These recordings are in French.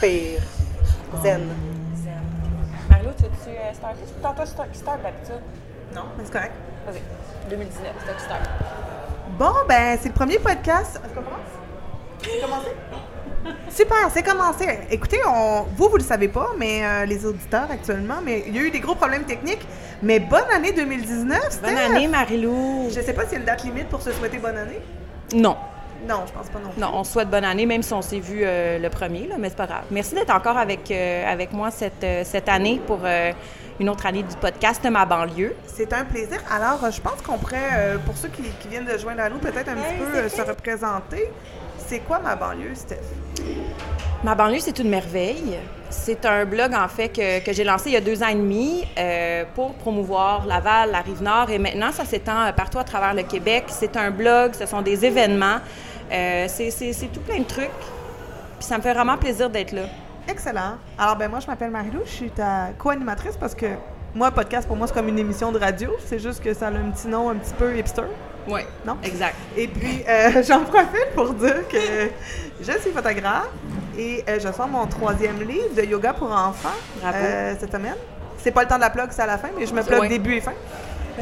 pire. Zen. Zen. Marie-Lou, tu veux-tu euh, starter? Start d'habitude? Non, mais c'est correct. Vas-y. 2019, c'est toi qui start. Bon, ben, c'est le premier podcast. Est-ce qu'on commence? C'est commencé? Super, c'est commencé. Écoutez, on, vous, vous le savez pas, mais euh, les auditeurs actuellement, mais il y a eu des gros problèmes techniques. Mais bonne année 2019, Bonne Steph! année, Marie-Lou. Je sais pas s'il y a une date limite pour se souhaiter bonne année. Non. Non, je pense pas non. plus. Non, on souhaite bonne année, même si on s'est vu euh, le premier, là, mais c'est pas grave. Merci d'être encore avec, euh, avec moi cette, euh, cette année pour euh, une autre année du podcast Ma banlieue. C'est un plaisir. Alors, je pense qu'on pourrait, euh, pour ceux qui, qui viennent de joindre à nous, peut-être un petit peu euh, se représenter. C'est quoi ma banlieue, Steph? Ma banlieue, c'est une merveille. C'est un blog, en fait, que, que j'ai lancé il y a deux ans et demi euh, pour promouvoir Laval, la Rive-Nord. Et maintenant, ça s'étend partout à travers le Québec. C'est un blog, ce sont des événements. Euh, c'est tout plein de trucs. Puis ça me fait vraiment plaisir d'être là. Excellent. Alors, ben moi, je m'appelle Marie-Lou, je suis ta co-animatrice parce que moi, un podcast, pour moi, c'est comme une émission de radio. C'est juste que ça a un petit nom un petit peu hipster. Oui. Non? Exact. Et puis, euh, j'en profite pour dire que je suis photographe et euh, je sors mon troisième livre de yoga pour enfants euh, cette semaine. C'est pas le temps de la plug, c'est à la fin, mais je me plug début et fin.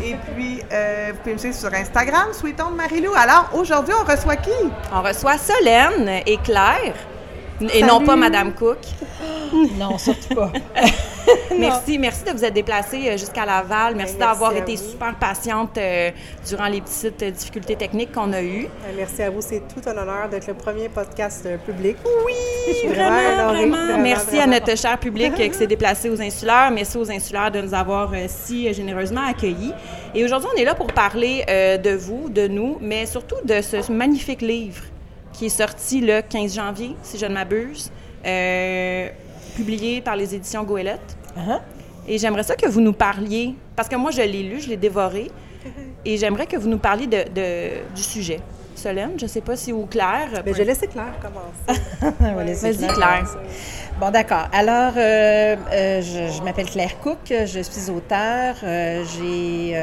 Et puis, euh, vous pouvez me suivre sur Instagram, Sweet Home Marilou. Alors, aujourd'hui, on reçoit qui? On reçoit Solène et Claire. Et non pas Madame Cook. Non, surtout pas. Merci, merci de vous être déplacée euh, jusqu'à Laval. Merci d'avoir merci à été vous. super patiente euh, durant les petites euh, difficultés techniques qu'on a eues. Merci à vous. C'est tout un honneur d'être le premier podcast public. Oui, vraiment, vraiment honorée. vraiment. Vraiment, Merci à notre cher public qui s'est déplacé aux insulaires. Merci aux insulaires de nous avoir euh, si généreusement accueillis. Et aujourd'hui, on est là pour parler euh, de vous, de nous, mais surtout de ce magnifique livre qui est sorti le 15 janvier, si je ne m'abuse, euh, publié par les éditions Goélette. Uh-huh. Et j'aimerais ça que vous nous parliez, parce que moi, je l'ai lu, je l'ai dévoré, et j'aimerais que vous nous parliez de, de- du sujet. Solène, je ne sais pas si ou Claire. Ben, je vais laisser Claire commencer. Vas-y, Claire. Bon, d'accord. Alors, euh, euh, je, je m'appelle Claire Cook, je suis auteure. Euh, j'ai,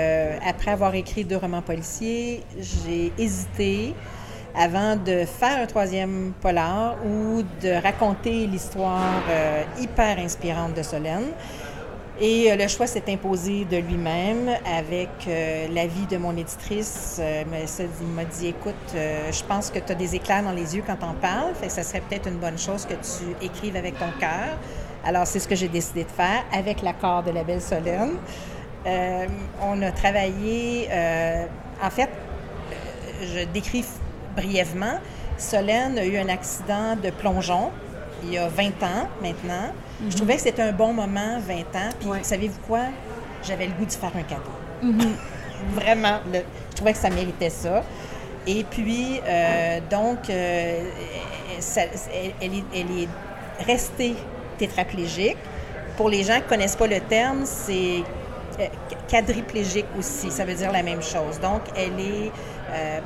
après avoir écrit deux romans policiers, j'ai hésité avant de faire un troisième polar ou de raconter l'histoire euh, hyper inspirante de Solène. Et euh, le choix s'est imposé de lui-même avec euh, l'avis de mon éditrice. Il m'a dit, écoute, je pense que tu as des éclairs dans les yeux quand on parle, fait que ça serait peut-être une bonne chose que tu écrives avec ton cœur. Alors, c'est ce que j'ai décidé de faire avec l'accord de la belle Solène. On a travaillé, en fait, je décris brièvement, Solène a eu un accident de plongeon il y a 20 ans maintenant. Je trouvais que c'était un bon moment, 20 ans. Puis, Ouais. savez-vous quoi? J'avais le goût de faire un cadeau. Vraiment, le- je trouvais que ça méritait ça. Et puis, euh, donc, euh, ça- elle, est, elle est restée tétraplégique. Pour les gens qui ne connaissent pas le terme, c'est euh, quadriplégique aussi. Ça veut dire la même chose. Donc, elle est... euh,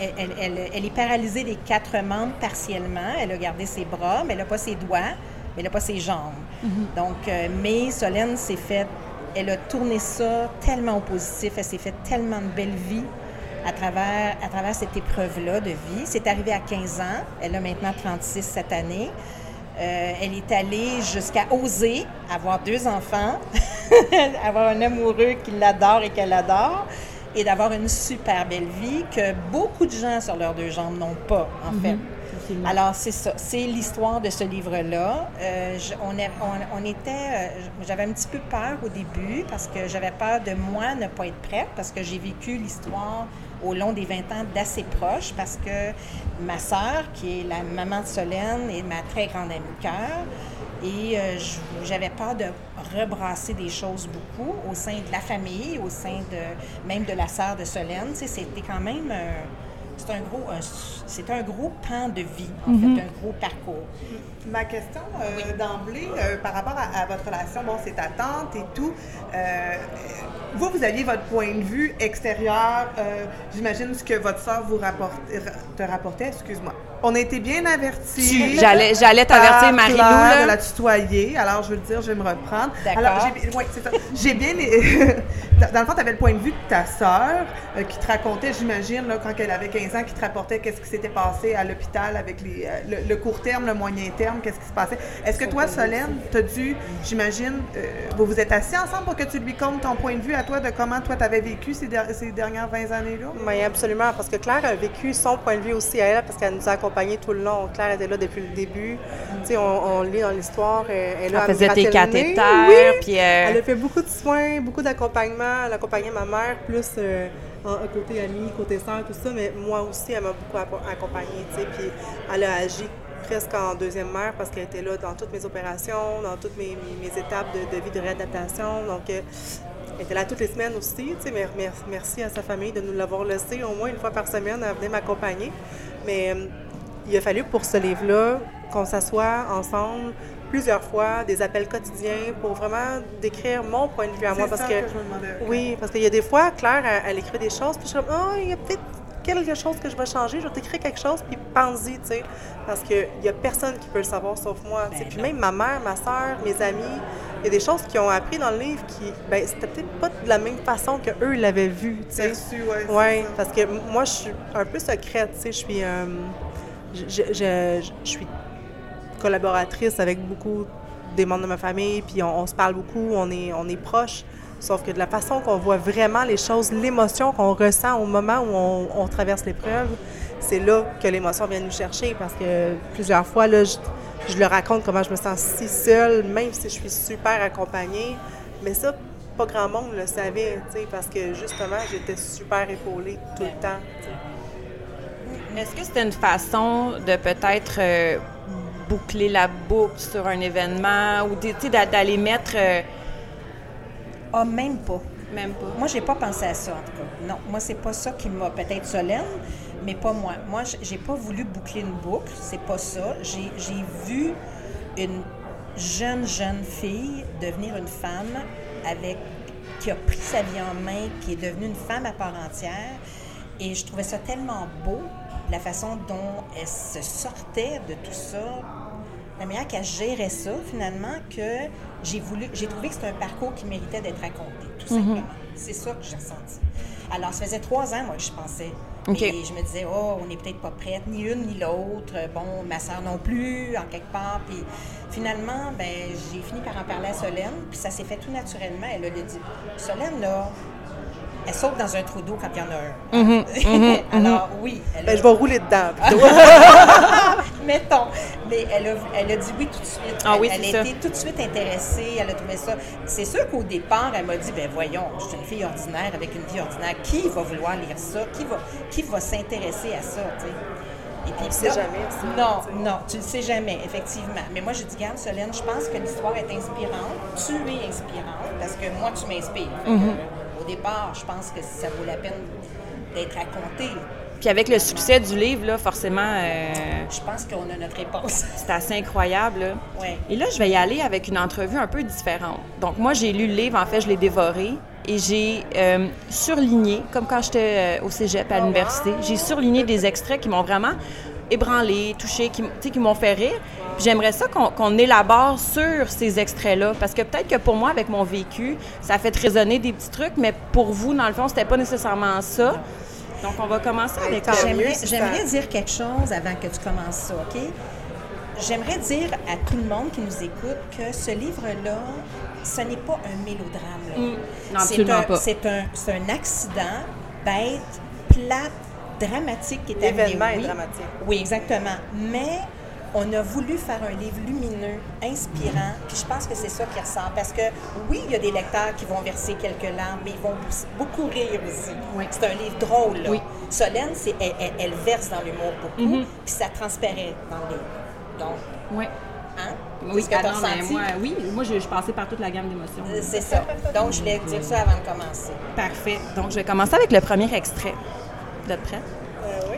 elle, elle- elle- elle est paralysée des quatre membres partiellement. Elle a gardé ses bras, mais elle n'a pas ses doigts, mais elle n'a pas ses jambes. Donc, euh, mais Solène s'est fait, elle a tourné ça tellement au positif, elle s'est fait tellement de belles vies à travers, à travers cette épreuve-là de vie. C'est arrivé à 15 ans, elle a maintenant 36 cette année. Euh, elle est allée jusqu'à oser avoir deux enfants, avoir un amoureux qui l'adore et qu'elle adore, et d'avoir une super belle vie que beaucoup de gens sur leurs deux jambes n'ont pas, en fait. Alors, c'est ça. C'est l'histoire de ce livre-là. Euh, on, on- on était. euh, j'avais un petit peu peur au début parce que j'avais peur de moi ne pas être prête parce que j'ai vécu l'histoire au long des 20 ans d'assez proche parce que ma sœur, qui est la maman de Solène, est ma très grande amie de cœur. Et euh, j'avais peur de rebrasser des choses beaucoup au sein de la famille, au sein de même de la sœur de Solène. Tu sais, c'était quand même un- c'est un gros un- c'est un gros pan de vie en fait, un gros parcours. Ma question euh, d'emblée, euh, par rapport à, à votre relation, bon, c'est ta tante et tout. euh, vous, vous aviez votre point de vue extérieur. euh, J'imagine ce que votre soeur vous rapporte, te rapportait. Excuse-moi. On a été bien avertis. Tu- j'allais- j'allais t'avertir, Marie-Lou, là. de la tutoyer. Alors, je veux le dire, je vais me reprendre. D'accord. Alors, j'ai- ouais, c'est ça. J'ai bien, dans- dans le fond, tu avais le point de vue de ta sœur euh, qui te racontait, j'imagine, là, quand elle avait 15 ans, qui te rapportait qu'est-ce qui s'était passé à l'hôpital avec les, euh, le, le court terme, le moyen terme, qu'est-ce qui se passait. Est-ce que toi, Solène, tu as dû, j'imagine, euh, vous vous êtes assis ensemble pour que tu lui comptes ton point de vue à toi de comment toi, tu avais vécu ces, der- ces dernières 20 années-là? Oui, absolument, parce que Claire a vécu son point de vue aussi à elle, parce qu'elle nous a tout le long. Claire était là depuis le début. On, on lit dans l'histoire, elle, me faisait nez. cathéters, Oui! puis euh, Elle a fait beaucoup de soins, beaucoup d'accompagnement. Elle accompagnait ma mère, plus euh, en côté amie, côté sœur, tout ça, mais moi aussi, elle m'a beaucoup acco- accompagnée, puis elle a agi presque en deuxième mère parce qu'elle était là dans toutes mes opérations, dans toutes mes, mes- mes étapes de, de vie de réadaptation. Donc, euh, elle était là toutes les semaines aussi, tu sais, mais merci à sa famille de nous l'avoir laissé au moins une fois par semaine, elle venait m'accompagner. Mais euh, il a fallu pour ce livre-là qu'on s'assoie ensemble plusieurs fois, des appels quotidiens pour vraiment décrire mon point de vue à moi. C'est Parce ça que, que je me demandais. oui, parce qu'il y a des fois, Claire, elle, elle écrit des choses, puis je suis comme, oh, il y a peut-être quelque chose que je vais changer, je vais t'écrire quelque chose, puis pense-y, tu sais. Parce qu'il y a personne qui peut le savoir sauf moi. Ben puis même ma mère, ma soeur, mes amis, il y a des choses qu'ils ont appris dans le livre qui, ben, c'était peut-être pas de la même façon que eux l'avaient vu, tu sais. Ouais, parce que moi, je suis un peu secrète, tu sais, je suis... euh, je, je- suis collaboratrice avec beaucoup des membres de ma famille, puis on, se parle beaucoup, on est, on est proches. Sauf que de la façon qu'on voit vraiment les choses, l'émotion qu'on ressent au moment où on, traverse l'épreuve, c'est là que l'émotion vient nous chercher. Parce que plusieurs fois, là, je, je le raconte comment je me sens si seule, même si je suis super accompagnée. Mais ça, pas grand monde le savait, parce que justement, j'étais super épaulée tout le temps. Est-ce que c'était une façon de peut-être euh, boucler la boucle sur un événement ou d'aller mettre. euh, Ah, même pas. même pas? Moi, j'ai pas pensé à ça, en tout cas. Non, moi, c'est pas ça qui m'a peut-être Solène, mais pas moi. Moi, j'ai pas voulu boucler une boucle, c'est pas ça. J'ai j'ai vu une jeune, jeune fille devenir une femme avec qui a pris sa vie en main, qui est devenue une femme à part entière. Et je trouvais ça tellement beau, la façon dont elle se sortait de tout ça, la manière qu'elle gérait ça, finalement, que j'ai voulu, j'ai trouvé que c'était un parcours qui méritait d'être raconté, tout simplement. C'est ça que j'ai ressenti. Alors, ça faisait trois ans, moi, que je pensais. Et je me disais, oh, on n'est peut-être pas prête, ni une ni l'autre. Bon, ma soeur non plus, en quelque part. Puis finalement, ben, j'ai fini par en parler à Solène, puis ça s'est fait tout naturellement. Elle a dit, Solène, là, elle saute dans un trou d'eau quand il y en a un. Alors, oui. Elle a- Ben, je vais rouler dedans. plutôt. mettons. Mais elle a, elle a dit oui tout de suite. Ah oui, elle a ça. été tout de suite intéressée, elle a trouvé ça. C'est sûr qu'au départ, elle m'a dit ben voyons, je suis une fille ordinaire avec une vie ordinaire. Qui va vouloir lire ça? Qui va, qui va s'intéresser à ça tu sais? Et puis, sait là- jamais, ça, Non, tu sais. non, tu le sais jamais, effectivement. Mais moi, je dis, garde, Solène, je pense que l'histoire est inspirante. Tu es inspirante parce que moi, tu m'inspires. Mm-hmm. Départ, je pense que ça vaut la peine d'être raconté. Puis avec le succès du livre, là, forcément, euh, Je pense qu'on a notre réponse. c'est assez incroyable. là. Ouais. Et là, je vais y aller avec une entrevue un peu différente. Donc, moi, j'ai lu le livre, en fait, je l'ai dévoré et j'ai euh, surligné, comme quand j'étais euh, au cégep à l'université, j'ai surligné des extraits qui m'ont vraiment ébranlé, touché, qui, m- tu sais, qui m'ont fait rire. Puis J'aimerais ça qu'on élabore sur ces extraits-là, parce que peut-être que pour moi, avec mon vécu, ça fait résonner des petits trucs, mais pour vous, dans le fond, c'était pas nécessairement ça. Donc, on va commencer avec... mieux. J'aimerais, ça- dire quelque chose avant que tu commences ça, OK? J'aimerais dire à tout le monde qui nous écoute que ce livre-là, ce n'est pas un mélodrame. là. Mm. Non, absolument un, pas. c'est, un, c'est un accident bête, plate, dramatique qui est arrivé. L'événement est oui. dramatique. Oui, exactement. Mais on a voulu faire un livre lumineux, inspirant, puis je pense que c'est ça qui ressort. Parce que oui, il y a des lecteurs qui vont verser quelques larmes, mais ils vont beaucoup rire aussi. C'est un livre drôle. Là. Oui. Solène, c'est, elle, elle- elle verse dans l'humour beaucoup, Mhm. puis ça transparaît dans le livre. Donc, Ouais. hein? Oui, que ah non, moi, oui, moi, je, je passais par toute la gamme d'émotions. C'est ça. Donc, je voulais dire ça avant de commencer. Parfait. Donc, je vais commencer avec le premier extrait. Vous êtes prêts? Euh, oui.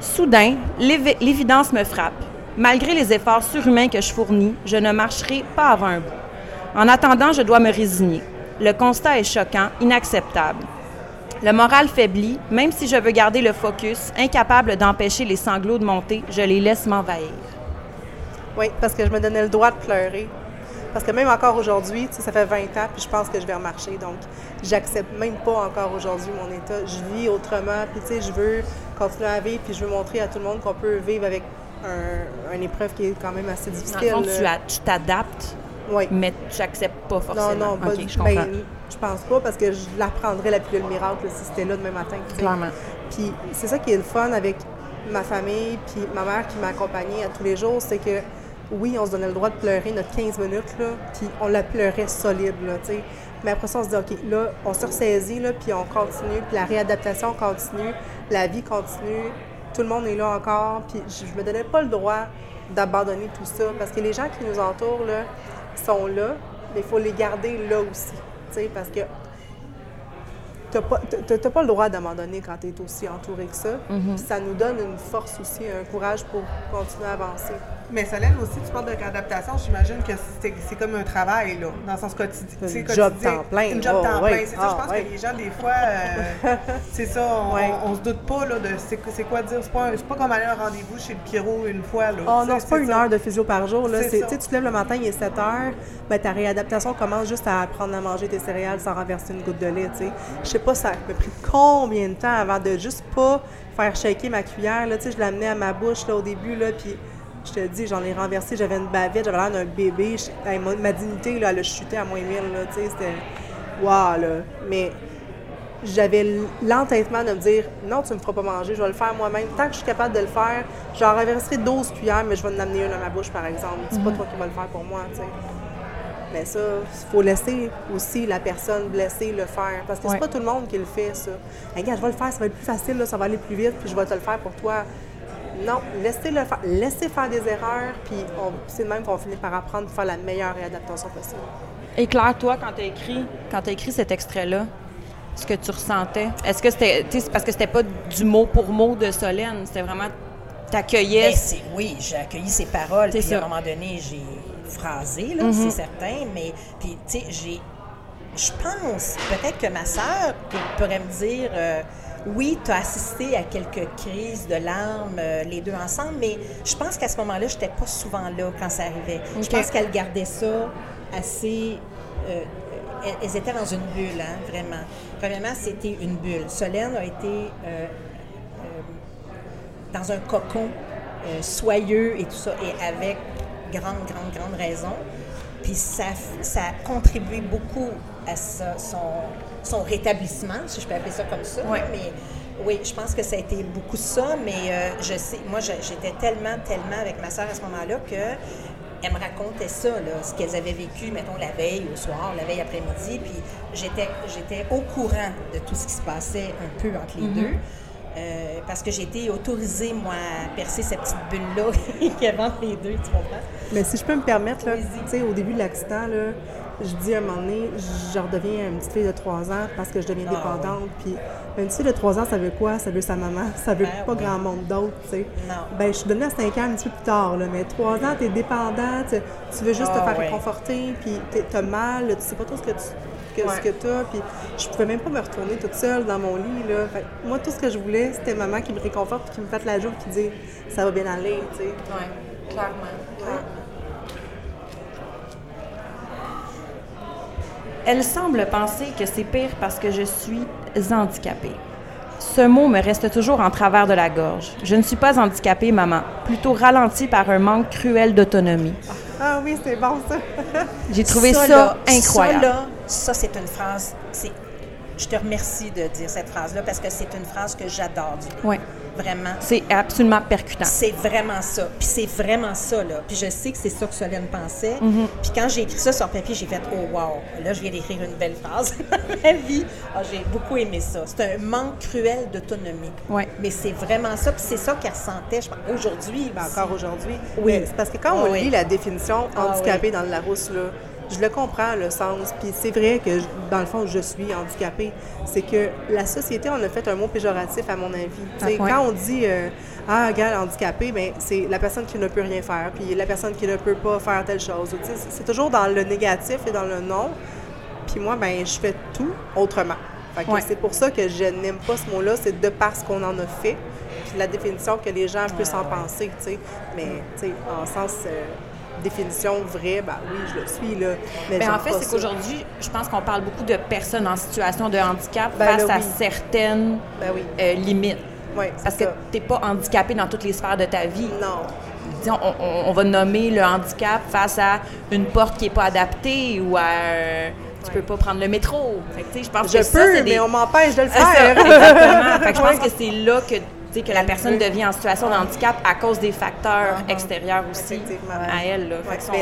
Soudain, l'évi- l'évidence me frappe. Malgré les efforts surhumains que je fournis, je ne marcherai pas avant un bout. En attendant, je dois me résigner. Le constat est choquant, inacceptable. Le moral faiblit, même si je veux garder le focus, incapable d'empêcher les sanglots de monter, je les laisse m'envahir. Oui, parce que je me donnais le droit de pleurer. Parce que même encore aujourd'hui, tu sais, ça fait 20 ans, puis je pense que je vais remarcher. Donc, j'accepte même pas encore aujourd'hui mon état. Je vis autrement, puis tu sais, je veux continuer à vivre, puis je veux montrer à tout le monde qu'on peut vivre avec un, une épreuve qui est quand même assez Dans difficile. le fond, là. tu t'adaptes, Oui. mais tu n'acceptes pas forcément. Non, non, pas je comprends. ben, je pense pas parce que je la prendrais la pilule miracle si c'était là demain matin. Clairement. Puis c'est ça qui est le fun avec ma famille, puis ma mère qui m'accompagnait à tous les jours, c'est que oui, on se donnait le droit de pleurer notre 15 minutes, là, puis on la pleurait solide, tu sais. Mais après ça, on se dit, OK, là, on se ressaisit, là, puis on continue, puis la réadaptation continue, la vie continue, tout le monde est là encore, puis je, je me donnais pas le droit d'abandonner tout ça, parce que les gens qui nous entourent, là, sont là, mais il faut les garder là aussi, tu sais, parce que T'as pas, t'as- t'as pas le droit d'abandonner quand tu es aussi entouré que ça. Puis ça nous donne une force aussi, un courage pour continuer à avancer. Mais Solène aussi, tu parles de réadaptation, j'imagine que c'est c'est comme un travail, là, dans le sens quotidien. Une job quotidien. temps plein. Une job Oh, temps oui. plein, c'est ça. Ah, Je pense oui. que les gens, des fois, euh, c'est ça, on, on se doute pas, là, de c'est quoi dire. C'est pas, pas comme aller à un rendez-vous chez le Pierrot une fois, là. Oh Tu non, c'est pas une ça. heure de physio par jour. Là. Tu tu te lèves le matin, il est 7 heures, ben, ta réadaptation commence juste à apprendre à manger tes céréales sans renverser une goutte de lait. tu. Je sais pas, ça m'a pris combien de temps avant de juste pas faire shaker ma cuillère. Là. Tu sais, Je l'amenais à ma bouche là, au début, là, puis je te dis, j'en ai renversé, j'avais une bavette, j'avais l'air d'un bébé. Je- hey, ma, ma dignité, là, elle a chuté à moins 1000. Là, tu sais, C'était. Waouh, là. Mais j'avais l'entêtement de me dire non, tu me feras pas manger, je vais le faire moi-même. Tant que je suis capable de le faire, j'en renverserai 12 cuillères, mais je vais en amener une à ma bouche, par exemple. C'est pas toi qui vas le faire pour moi, tu sais. Mais ça, il faut laisser aussi la personne blessée le faire. Parce que Ouais. c'est pas tout le monde qui le fait, ça. Hey, regarde, je vais le faire, ça va être plus facile, là, ça va aller plus vite, puis je vais te le faire pour toi. Non, laissez le faire. Laissez faire des erreurs, puis on- c'est de même qu'on finit par apprendre à faire la meilleure réadaptation possible. Et Claire, toi, quand tu as écrit, quand as écrit cet extrait-là, ce que tu ressentais, est-ce que c'était, tu sais, c'est parce que c'était pas du mot pour mot de Solène, c'était vraiment, t'accueillais. Ben, oui, j'ai accueilli ses paroles, puis à un moment donné, j'ai phrasé, là, c'est certain, mais puis, tu sais, j'ai. Je pense, peut-être que ma sœur pourrait me dire euh, oui, tu as assisté à quelques crises de larmes, euh, les deux ensemble, mais je pense qu'à ce moment-là, je n'étais pas souvent là quand ça arrivait. Je pense qu'elle gardait ça assez. euh, elles- étaient dans une bulle, hein, vraiment. Premièrement, c'était une bulle. Solène a été euh, dans un cocon soyeux et tout ça, et avec grande, grande, grande raison. Puis ça, ça a contribué beaucoup à ça, son, son rétablissement, si je peux appeler ça comme ça. Ouais. Mais oui, je pense que ça a été beaucoup ça, mais euh, je sais, moi, j'étais tellement, tellement avec ma soeur à ce moment-là que elle me racontait ça, là, ce qu'elles avaient vécu, mettons, la veille au soir, la veille après-midi, puis j'étais, j'étais au courant de tout ce qui se passait un peu entre les deux. Euh, parce que j'ai été autorisée, moi, à percer cette petite bulle-là qui est entre les deux, tu comprends? Mais si je peux me permettre, là, Vas-y. tu sais, au début de l'accident, là, je dis à un moment donné, je redeviens une petite fille de 3 ans parce que je deviens Ah, dépendante. Puis une petite fille de 3 ans, ça veut quoi? Ça veut sa maman. Ça veut Ben pas oui. grand monde d'autre, tu sais. Non. Ben, je suis devenue à 5 ans un petit peu plus tard, là, mais 3 ans, t'es dépendante, tu, veux juste Ah, te faire ouais. réconforter, puis t'as mal, tu sais pas trop ce que tu que, Ouais. ce que t'as, puis je pouvais même pas me retourner toute seule dans mon lit, là. Fait moi, tout ce que je voulais, c'était maman qui me réconforte, puis qui me fasse la joue, puis qui dit « ça va bien aller », tu sais. Oui, clairement. Ouais. Elle semble penser que c'est pire parce que je suis handicapée. Ce mot me reste toujours en travers de la gorge. Je ne suis pas handicapée, maman, plutôt ralentie par un manque cruel d'autonomie. Ah oui, c'est bon, ça. J'ai trouvé ça, là, incroyable. Ça, là, ça, c'est une phrase. c'est- Je te remercie de dire cette phrase-là parce que c'est une phrase que j'adore du livre. Ouais. Vraiment. C'est absolument percutant. C'est vraiment ça. Puis c'est vraiment ça, là. Puis je sais que c'est ça que Solène pensait. Mm-hmm. Puis quand j'ai écrit ça sur papier, j'ai fait « Oh, wow! » Là, je viens d'écrire une belle phrase dans ma vie. Ah, j'ai beaucoup aimé ça. C'est un manque cruel d'autonomie. Ouais. Mais c'est vraiment ça. Puis c'est ça qu'elle ressentait, je pense, aujourd'hui. Ben, encore aujourd'hui. Oui. C'est parce que quand Ah on oui. lit la définition Ah handicapé dans le Larousse, là, je le comprends, le sens. Puis c'est vrai que, dans le fond, je suis handicapée. C'est que la société, on a fait un mot péjoratif, à mon avis. Tu sais, Ah, ouais. Quand on dit euh, Ah, regarde, handicapé, ben, c'est la personne qui ne peut rien faire, puis la personne qui ne peut pas faire telle chose. C'est toujours dans le négatif et dans le non. Puis moi, ben, je fais tout autrement. Ouais. C'est pour ça que je n'aime pas ce mot-là, c'est de parce qu'on en a fait, puis la définition que les gens puissent en penser, tu sais. Mais, tu sais, en sens euh, définition vraie, ben oui, je le suis, là. Mais Ben, en fait, c'est qu'aujourd'hui, je pense qu'on parle beaucoup de personnes en situation de handicap Ben face là, à certaines Ben oui. euh, limites. Parce que tu n'es pas handicapé dans toutes les sphères de ta vie. Non. Disons, on, va nommer le handicap face à une porte qui n'est pas adaptée ou à un- tu peux pas prendre le métro. Fait que, je pense Je que peux, des- mais on m'empêche de le faire. exactement. Fait que je pense que c'est là que, sais, que la personne devient en situation de handicap à cause des facteurs extérieurs aussi à elle. Là. Fait son-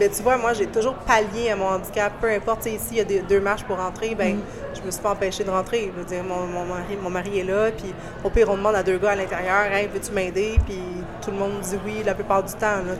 mais, tu vois, moi, j'ai toujours pallié à mon handicap. Peu importe, ici, il y a des- deux marches pour rentrer, ben, je me suis pas empêchée de rentrer. Je veux dire, mon, mon mari, mon mari est là, puis au pire, on demande à deux gars à l'intérieur, hey, veux-tu m'aider? Puis tout le monde dit oui la plupart du temps. Là,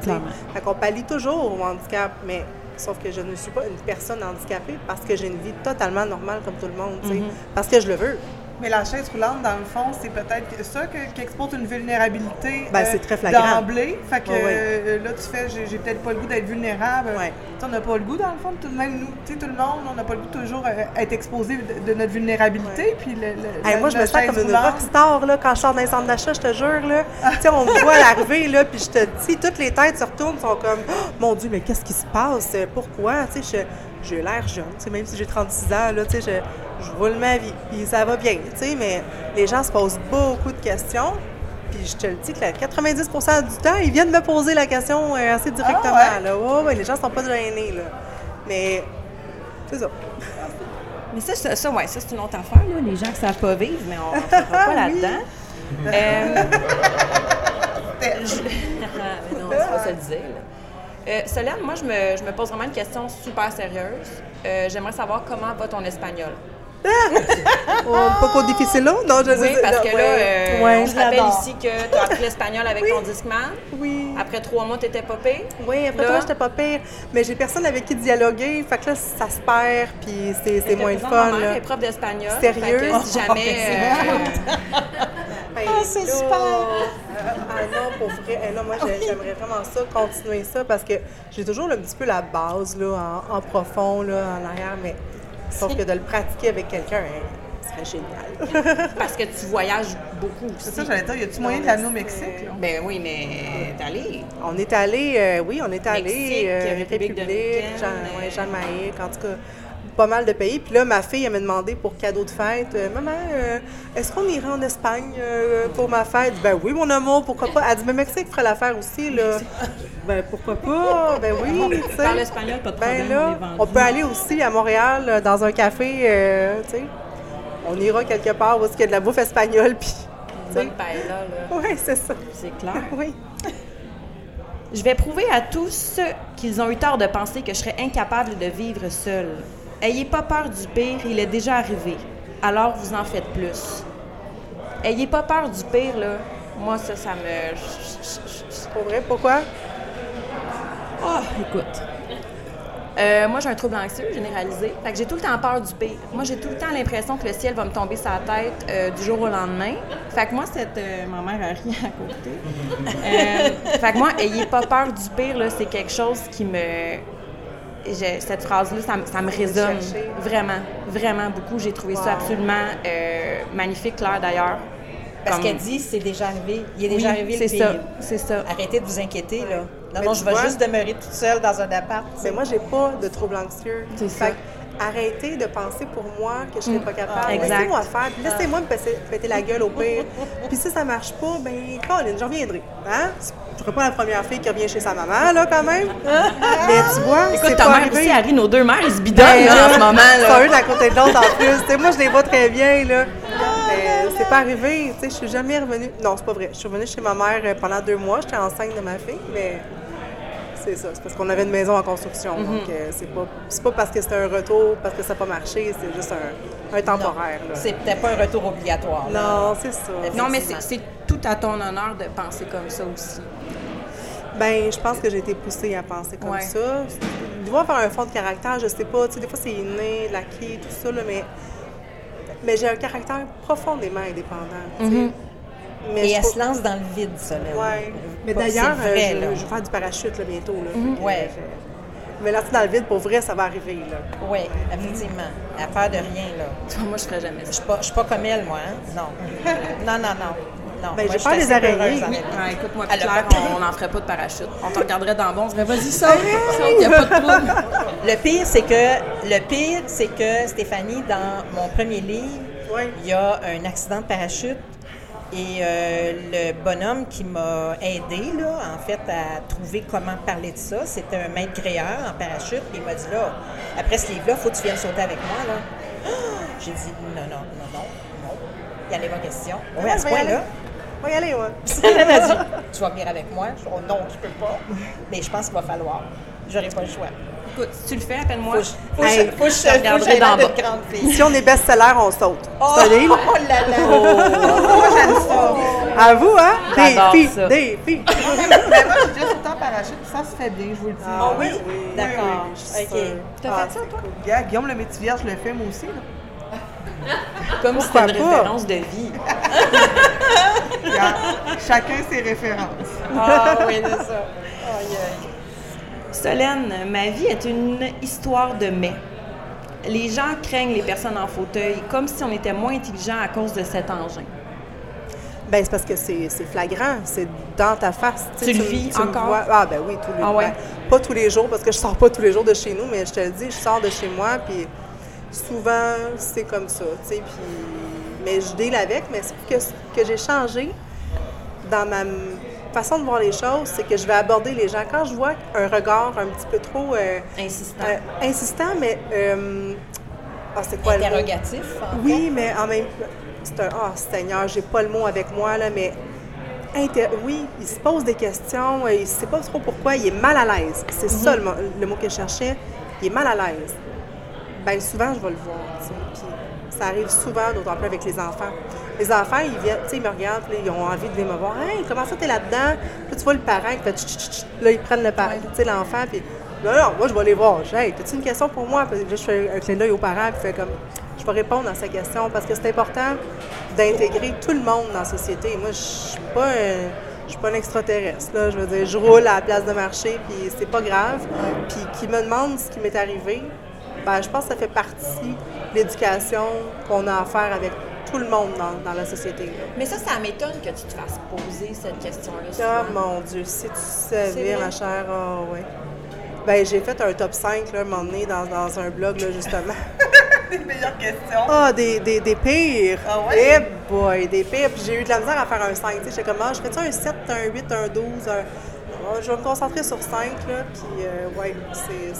fait qu'on pallie toujours au handicap, mais sauf que je ne suis pas une personne handicapée parce que j'ai une vie totalement normale comme tout le monde, sais, parce que je le veux. Mais la chaise roulante, dans le fond, c'est peut-être ça que- qui expose une vulnérabilité Ben, euh, c'est très flagrant. d'emblée. Fait que Ouais, ouais. euh, là, tu fais, j'ai peut-être pas le goût d'être vulnérable. Ouais. On n'a pas le goût, dans le fond, tout, même nous, tu sais, tout le monde, on n'a pas le goût toujours euh, être exposé de, de notre vulnérabilité. Puis le, le- Hey, le- moi, je me sens comme une rockstar là, quand je sors d'un centre d'achat, je te jure. Là. tu sais, on me voit l'arrivée, là, puis je te dis, toutes les têtes se retournent, sont comme Oh, Mon Dieu, mais qu'est-ce qui se passe? Pourquoi? Je- j'ai l'air jeune, même si j'ai 36 ans, là, je, je roule ma vie, puis ça va bien, mais les gens se posent beaucoup de questions. Puis je te le dis que la 90% du temps, ils viennent me poser la question euh, assez directement. Ah ouais? là. Ouais, les gens sont pas gênés. Là. Mais c'est ça. Mais ça, ça, ça, ouais, ça c'est une autre affaire, là, les gens qui savent pas vivre, mais on ne pas là-dedans. Euh, je- mais non, c'est pas ça le dire. là. Euh, Solène, moi, je me, je me pose vraiment une question super sérieuse. Euh, J'aimerais savoir comment va ton espagnol. Oh, pas qu'au difficile, là? Non, je Oui, sais- parce non, que là, ouais. euh, Ouais, on je se rappelle ici que tu as appris l'espagnol avec ton Discman. Oui. Après trois mois, tu étais pas pire. Oui, après Là- toi, j'étais pas pire. Mais j'ai personne avec qui dialoguer. Fait que là, ça se perd, puis c'est c'est moins le fun. Ma mère est prof d'espagnol. Sérieux? Fait que si jamais. euh, Ben, c'est là, super. Ah non, pour vrai. eh, non, moi, j'ai- j'aimerais vraiment ça, continuer ça, parce que j'ai toujours un petit peu la base, là, en, en profond, là, en arrière, mais sauf que de le pratiquer avec quelqu'un, hein, ce serait génial. parce que tu voyages beaucoup aussi. C'est ça, j'allais dire, y a-tu moyen de l'amener au Mexique? là? Ben oui, mais t'es allé. On est allé, euh, oui, on est allé, Mexique, euh, République République, dominicaine, Jean, ouais, Jamaïque, en tout cas, pas mal de pays. Puis là, ma fille, elle m'a demandé pour cadeau de fête, euh, Maman, euh, est-ce qu'on irait en Espagne euh, pour ma fête? Ben oui, mon amour, pourquoi pas? Elle dit, mais Mexique ferait l'affaire aussi, là. ben pourquoi pas? Ben oui, tu sais. Parle espagnol, pas de problème, Ben là, on peut aller aussi à Montréal, dans un café, tu sais. On ira quelque part où il y a de la bouffe espagnole, puis... là. Oui, c'est ça. C'est clair. Oui. Je vais prouver à tous qu'ils ont eu tort de penser que je serais incapable de vivre seule. Ayez pas peur du pire, il est déjà arrivé. Alors vous en faites plus. Ayez pas peur du pire, là. Moi, ça, ça me. Pour vrai, pourquoi? Ah, écoute. Euh, moi, j'ai un trouble anxieux généralisé. Fait que j'ai tout le temps peur du pire. Moi, j'ai tout le temps l'impression que le ciel va me tomber sur la tête euh, du jour au lendemain. Fait que moi, cette. euh, ma mère a ri à côté. Fait que moi, ayez pas peur du pire, là, c'est quelque chose qui me. Cette phrase-là, ça, me- ça me résonne vraiment, vraiment beaucoup. J'ai trouvé Wow. ça absolument euh, magnifique, Claire, d'ailleurs. Parce Comme- qu'elle dit, c'est déjà arrivé. Il est Oui, déjà arrivé le c'est ça, c'est ça. Arrêtez de vous inquiéter, là. Non, Mais non, tu je vais vois- juste demeurer toute seule dans un appart. Mais moi, j'ai pas de trouble anxieux. C'est ça. Que Arrêtez de penser pour moi que je serais pas capable. exact. Laissez-moi faire. puis Laissez-moi me péter, péter la gueule au pire. puis si ça marche pas, ben, Colin, je reviendrai. Hein? Je serai pas la première fille qui revient chez sa maman, là, quand même. Mais tu vois, Écoute, ta pas mère arrivé. aussi, Harry, nos deux mères, ils se bidonnent Ben, là, en ce moment. Là. une à côté de l'autre en plus. Moi, je les vois très bien, là. Mais c'est pas arrivé. Tu sais, je suis jamais revenue. Non, c'est pas vrai. Je suis revenue chez ma mère euh, pendant deux mois. J'étais enceinte de ma fille, mais c'est ça. C'est parce qu'on avait une maison en construction. Mhm. Donc, euh, c'est pas, c'est pas parce que c'était un retour, parce que ça n'a pas marché. C'est juste un, un temporaire. C'est peut-être pas un retour obligatoire. là. Non, c'est ça. Non, mais c'est tout à ton honneur de penser comme ça aussi. Ben, je pense que j'ai été poussée à penser comme Ouais. ça. Il doit avoir un fond de caractère, je sais pas. Tu sais, des fois, c'est inné, l'acquis, tout ça, là, mais, mais j'ai un caractère profondément indépendant. sais. Mais Et elle trouve- se lance dans le vide, ça, là. Ouais. Mais Pas- d'ailleurs, euh, je, je vais faire du parachute là, bientôt. Là. Mhm. Ouais. Mais là, dans le vide, pour vrai, ça va arriver. Là. Oui, effectivement. À peur de rien, là. Moi, je ferais jamais Je ça. suis pas, je suis pas comme elle, moi. Hein? Non. non, non, non. non. Ben, j'ai je peur suis des assez araignées. Oui. Ouais, écoute, moi, Elle a Claire, pas- on n'en ferait pas de parachute. On te regarderait dans le bon, on se dirait, vas-y, saute, il n'y a pas de trouble. Le pire, c'est que le pire, c'est que Stéphanie, dans mon premier livre, il y a un accident de parachute et euh, le bonhomme qui m'a aidé, là, en fait, à trouver comment parler de ça, c'était un maître gréeur en parachute. Puis il m'a dit là, après ce livre-là, faut que tu viennes sauter avec moi. Là. J'ai dit non, non, non, non, non. Il n'y en avait pas question. Oui, à ce y point-là. On va y aller, ouais. Elle m'a dit Tu vas venir avec moi? Je dis Oh non, je peux pas. Mais je pense qu'il va falloir. J'aurai pas le choix. Écoute, si tu le fais, appelle-moi. Faut que je- je- Hey, faut que je je regarderai l'air bas. grande fille. Si on est best-seller, on saute. Oh, livre? oh là là! Moi, j'aime ça. À vous, hein? Des filles, des filles. Moi, j'ai déjà sauté en parachute, ça se fait bien, je vous le dis. Ah oui? D'accord. Oui, oui, je suis OK. T'as Ah, fait ça, toi? Guillaume le métier vierge le fait, moi aussi. Là. Comme si c'était une pas? référence de vie. Chacun ses références. Ah oui, c'est ça. Aïe, aïe. Solène, ma vie est une histoire de mais. Les gens craignent les personnes en fauteuil comme si on était moins intelligent à cause de cet engin. Ben, c'est parce que c'est flagrant, c'est dans ta face. Tu le vis encore? vois- Ah, ben oui, tous les Ah ouais? ben, Pas tous les jours, parce que je sors pas tous les jours de chez nous, mais je te le dis, je sors de chez moi, puis souvent, c'est comme ça, tu sais, puis... Mais je deal avec, mais ce que, ce que j'ai changé dans ma façon de voir les choses, c'est que je vais aborder les gens. Quand je vois un regard un petit peu trop euh, Insistant. euh, insistant, mais... euh, ah, c'est quoi le mot? Interrogatif. en Oui, mais en même c'est un oh Seigneur, j'ai pas le mot avec moi là, mais inter- oui, il se pose des questions, il sait pas trop pourquoi, il est mal à l'aise. C'est ça le, le mot que je cherchais. Il est mal à l'aise. Ben souvent je vais le voir, ça arrive souvent, d'autant plus avec les enfants. Les enfants, ils viennent, tu sais, ils me regardent, puis là, ils ont envie de venir me voir. Hey, comment ça t'es là-dedans? Puis là, tu vois le parent qui fait tch, tch, tch, tch. là ils prennent le parent, tu sais, l'enfant, puis non, non, moi je vais les voir. Hey, as-tu une question pour moi? Puis là, je fais un clin d'œil aux parents, puis je fais comme je vais répondre à sa question parce que c'est important d'intégrer tout le monde dans la société. Moi, je suis pas un, je suis pas un extraterrestre. Là. Je veux dire, je roule à la place de marché, puis c'est pas grave. Puis qui me demande ce qui m'est arrivé, ben, je pense que ça fait partie de l'éducation qu'on a à faire avec tout le monde dans, dans la société. là. Mais ça, ça m'étonne que tu te fasses poser cette question-là. Ah souvent. mon Dieu, si tu savais, ma chère, ah ouais. Ben, j'ai fait un top 5 là, un moment donné dans, dans un blog, là, justement. Les meilleures questions. Ah, des, des, des pires. Ah ouais? Eh boy, des pires. Puis j'ai eu de la misère à faire un 5. Tu sais, j'étais comme, ah, je fais-tu un 7, un 8, un 12, un... Ah, je vais me concentrer sur 5, là. Puis, euh, ouais, c'est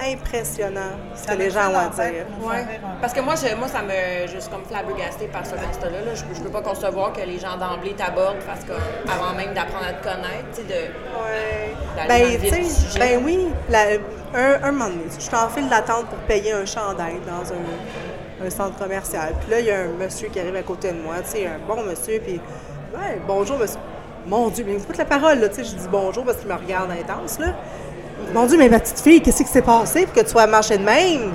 impressionnant ce que les gens ont à dire. Ouais. Parce que moi, je, moi, ça me. Je suis comme flabbergastée par ce constat-là. là. Je, je peux pas concevoir que les gens d'emblée t'abordent parce que avant même d'apprendre à te connaître, tu sais, de. Ouais. Ben, tu sais, ben oui, la- un, un moment donné, je suis en file d'attente pour payer un chandail dans un, un centre commercial. Puis là, il y a un monsieur qui arrive à côté de moi, tu sais, un bon monsieur, puis ouais, bonjour monsieur. Mon Dieu, mais écoute la parole, là, tu sais, je dis bonjour parce qu'il me regarde intense, là. Mon Dieu, mais ma petite fille, qu'est-ce qui s'est passé pour que tu sois marché de même?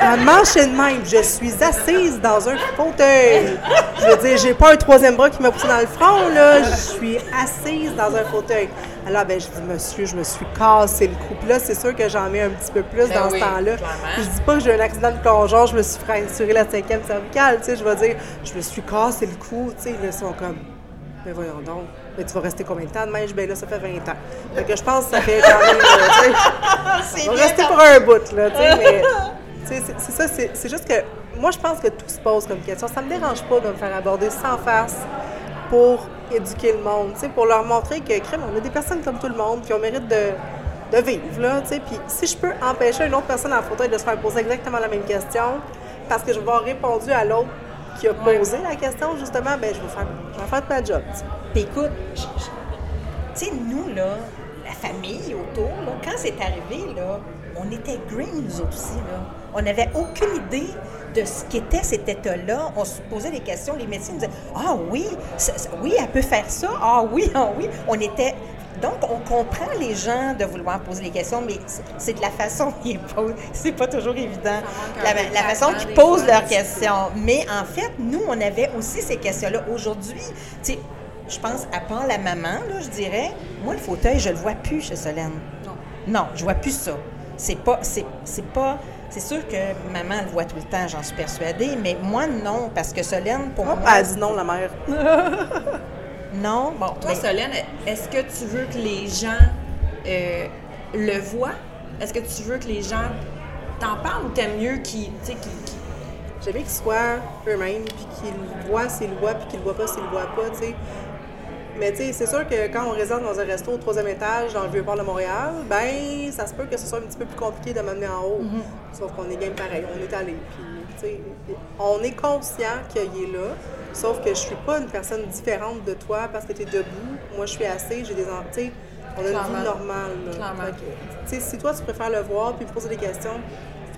À marcher de même, je suis assise dans un fauteuil. Je veux dire, j'ai pas un troisième bras qui m'a poussé dans le front, là. Je suis assise dans un fauteuil. Alors, ben, je dis, monsieur, je me suis cassé le cou. Là, c'est sûr que j'en mets un petit peu plus Ben dans oui, ce temps-là. Je dis pas que j'ai eu un accident de plongeon, je me suis fracturé la cinquième cervicale, tu sais. Je vais dire, je me suis cassé le cou, tu sais. Ils sont comme, mais voyons donc. Mais tu vas rester combien de temps de dis, Ben là, ça fait 20 ans. Fait que je pense que ça fait quand même, euh, sais, on va rester pour un bout, là, tu sais, mais... tu sais, C'est c'est ça, c'est c'est juste que moi, je pense que tout se pose comme question. Ça me dérange pas de me faire aborder sans face pour éduquer le monde, tu sais, pour leur montrer que, crème, on a des personnes comme tout le monde, puis on mérite de, de vivre, là, tu sais. Puis si je peux empêcher une autre personne en fauteuil de se faire poser exactement la même question, parce que je vais avoir répondu à l'autre qui a posé la question, justement, ben je vais faire, je vais faire ma job, tu sais. Puis écoute, tu sais, nous, là, la famille autour, là, quand c'est arrivé, là, on était green, nous autres aussi, là. On n'avait aucune idée de ce qu'était cet état-là. On se posait des questions, les médecins nous disaient « Ah oui, ça- ça- oui, elle peut faire ça. Ah oui, ah oui. » On était... Donc, on comprend les gens de vouloir poser des questions, mais c'est- de la façon qu'ils posent. C'est pas toujours évident. La, la façon qu'ils posent leurs questions. Mais en fait, nous, on avait aussi ces questions-là. Aujourd'hui, tu sais, je pense, à part la maman, là, je dirais, moi, le fauteuil, je le vois plus chez Solène. Non. Non, je vois plus ça. C'est pas, c'est, c'est pas C'est sûr que maman le voit tout le temps, j'en suis persuadée, mais moi non, parce que Solène, pour Hop, moi. elle dit non, la mère. Non, bon. Toi, Solène, est-ce que tu veux que les gens euh, le voient? Est-ce que tu veux que les gens t'en parlent ou t'aimes mieux qu'ils, tu sais, qu'ils- qu'ils- J'aime bien qu'ils soient eux-mêmes, puis qu'ils le voient s'ils le voient, puis qu'ils le voient pas s'ils le voient pas, tu sais. Mais tu sais, c'est sûr que quand on réside dans un resto au troisième étage dans le vieux port de Montréal, ben ça se peut que ce soit un petit peu plus compliqué de m'amener en haut. Sauf qu'on est game pareil, on est allé. Puis, on est conscient qu'il est là. Sauf que je suis pas une personne différente de toi parce que tu es debout. Moi, je suis assise, j'ai des en- tu sais, On a une vie normale. Clairement. Que, si toi, tu préfères le voir puis me poser des questions,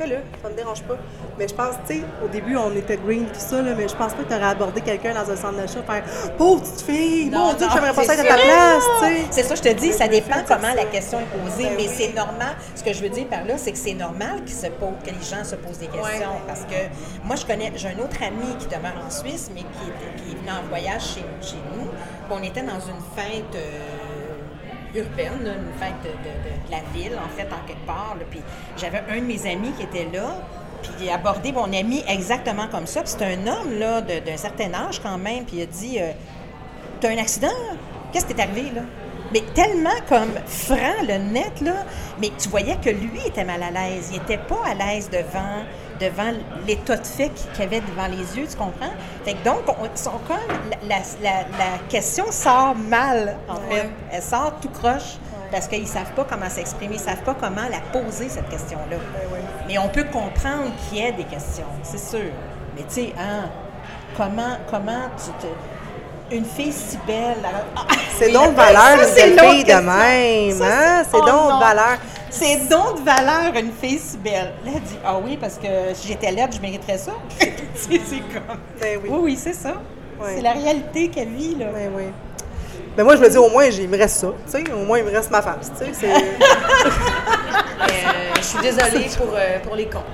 fais-le, ça me dérange pas. Mais je pense, tu sais, au début, on était green tout ça, là, mais je pense pas que tu aurais abordé quelqu'un dans un centre d'achat faire Pauvre petite fille, Non, mon Dieu, j'aimerais pas être à ta place, tu sais. C'est ça, je te dis, ça dépend comment la question est posée, Ben mais oui. c'est normal. Ce que je veux dire par là, c'est que c'est normal se que les gens se posent des questions. Parce que moi, je connais, j'ai un autre ami qui demeure en Suisse, mais qui est, qui est venu en voyage chez, chez nous. Puis on était dans une fête euh, urbaine, une fête de, la ville, en fait, en quelque part. Puis j'avais un de mes amis qui était là. Puis il a abordé mon ami exactement comme ça. Puis c'est un homme là, d'un certain âge quand même. Puis il a dit euh, T'as un accident? Qu'est-ce qui t'est arrivé, là? Mais tellement comme franc, le net, là. Mais tu voyais que lui était mal à l'aise. Il était pas à l'aise devant, devant l'état de fait qu'il avait devant les yeux, tu comprends? Fait que donc, on, sont comme, la, la- la- la question sort mal, en fait. Elle sort tout croche. Parce qu'ils savent pas comment s'exprimer, ils savent pas comment la poser, cette question-là. Mais on peut comprendre qu'il y ait des questions, c'est sûr. Mais tu sais, hein, comment, comment tu te... Une fille si belle... elle- Ah, C'est mais donc valeur ça, une c'est belle l'autre fille de même, Ça, hein? C'est oh donc non. de valeur. C'est donc de valeur, une fille si belle. Là, elle dit, ah oui, parce que si j'étais laide, je mériterais ça. C'est comme... Ben oui. Oui, oui, c'est ça. C'est la réalité qu'elle vit, là. Ben oui. Ben moi, je me dis, au moins, il me reste ça, tu sais. Au moins, il me reste ma face, tu sais. c'est- Euh, je suis désolée pour, euh, pour les cons.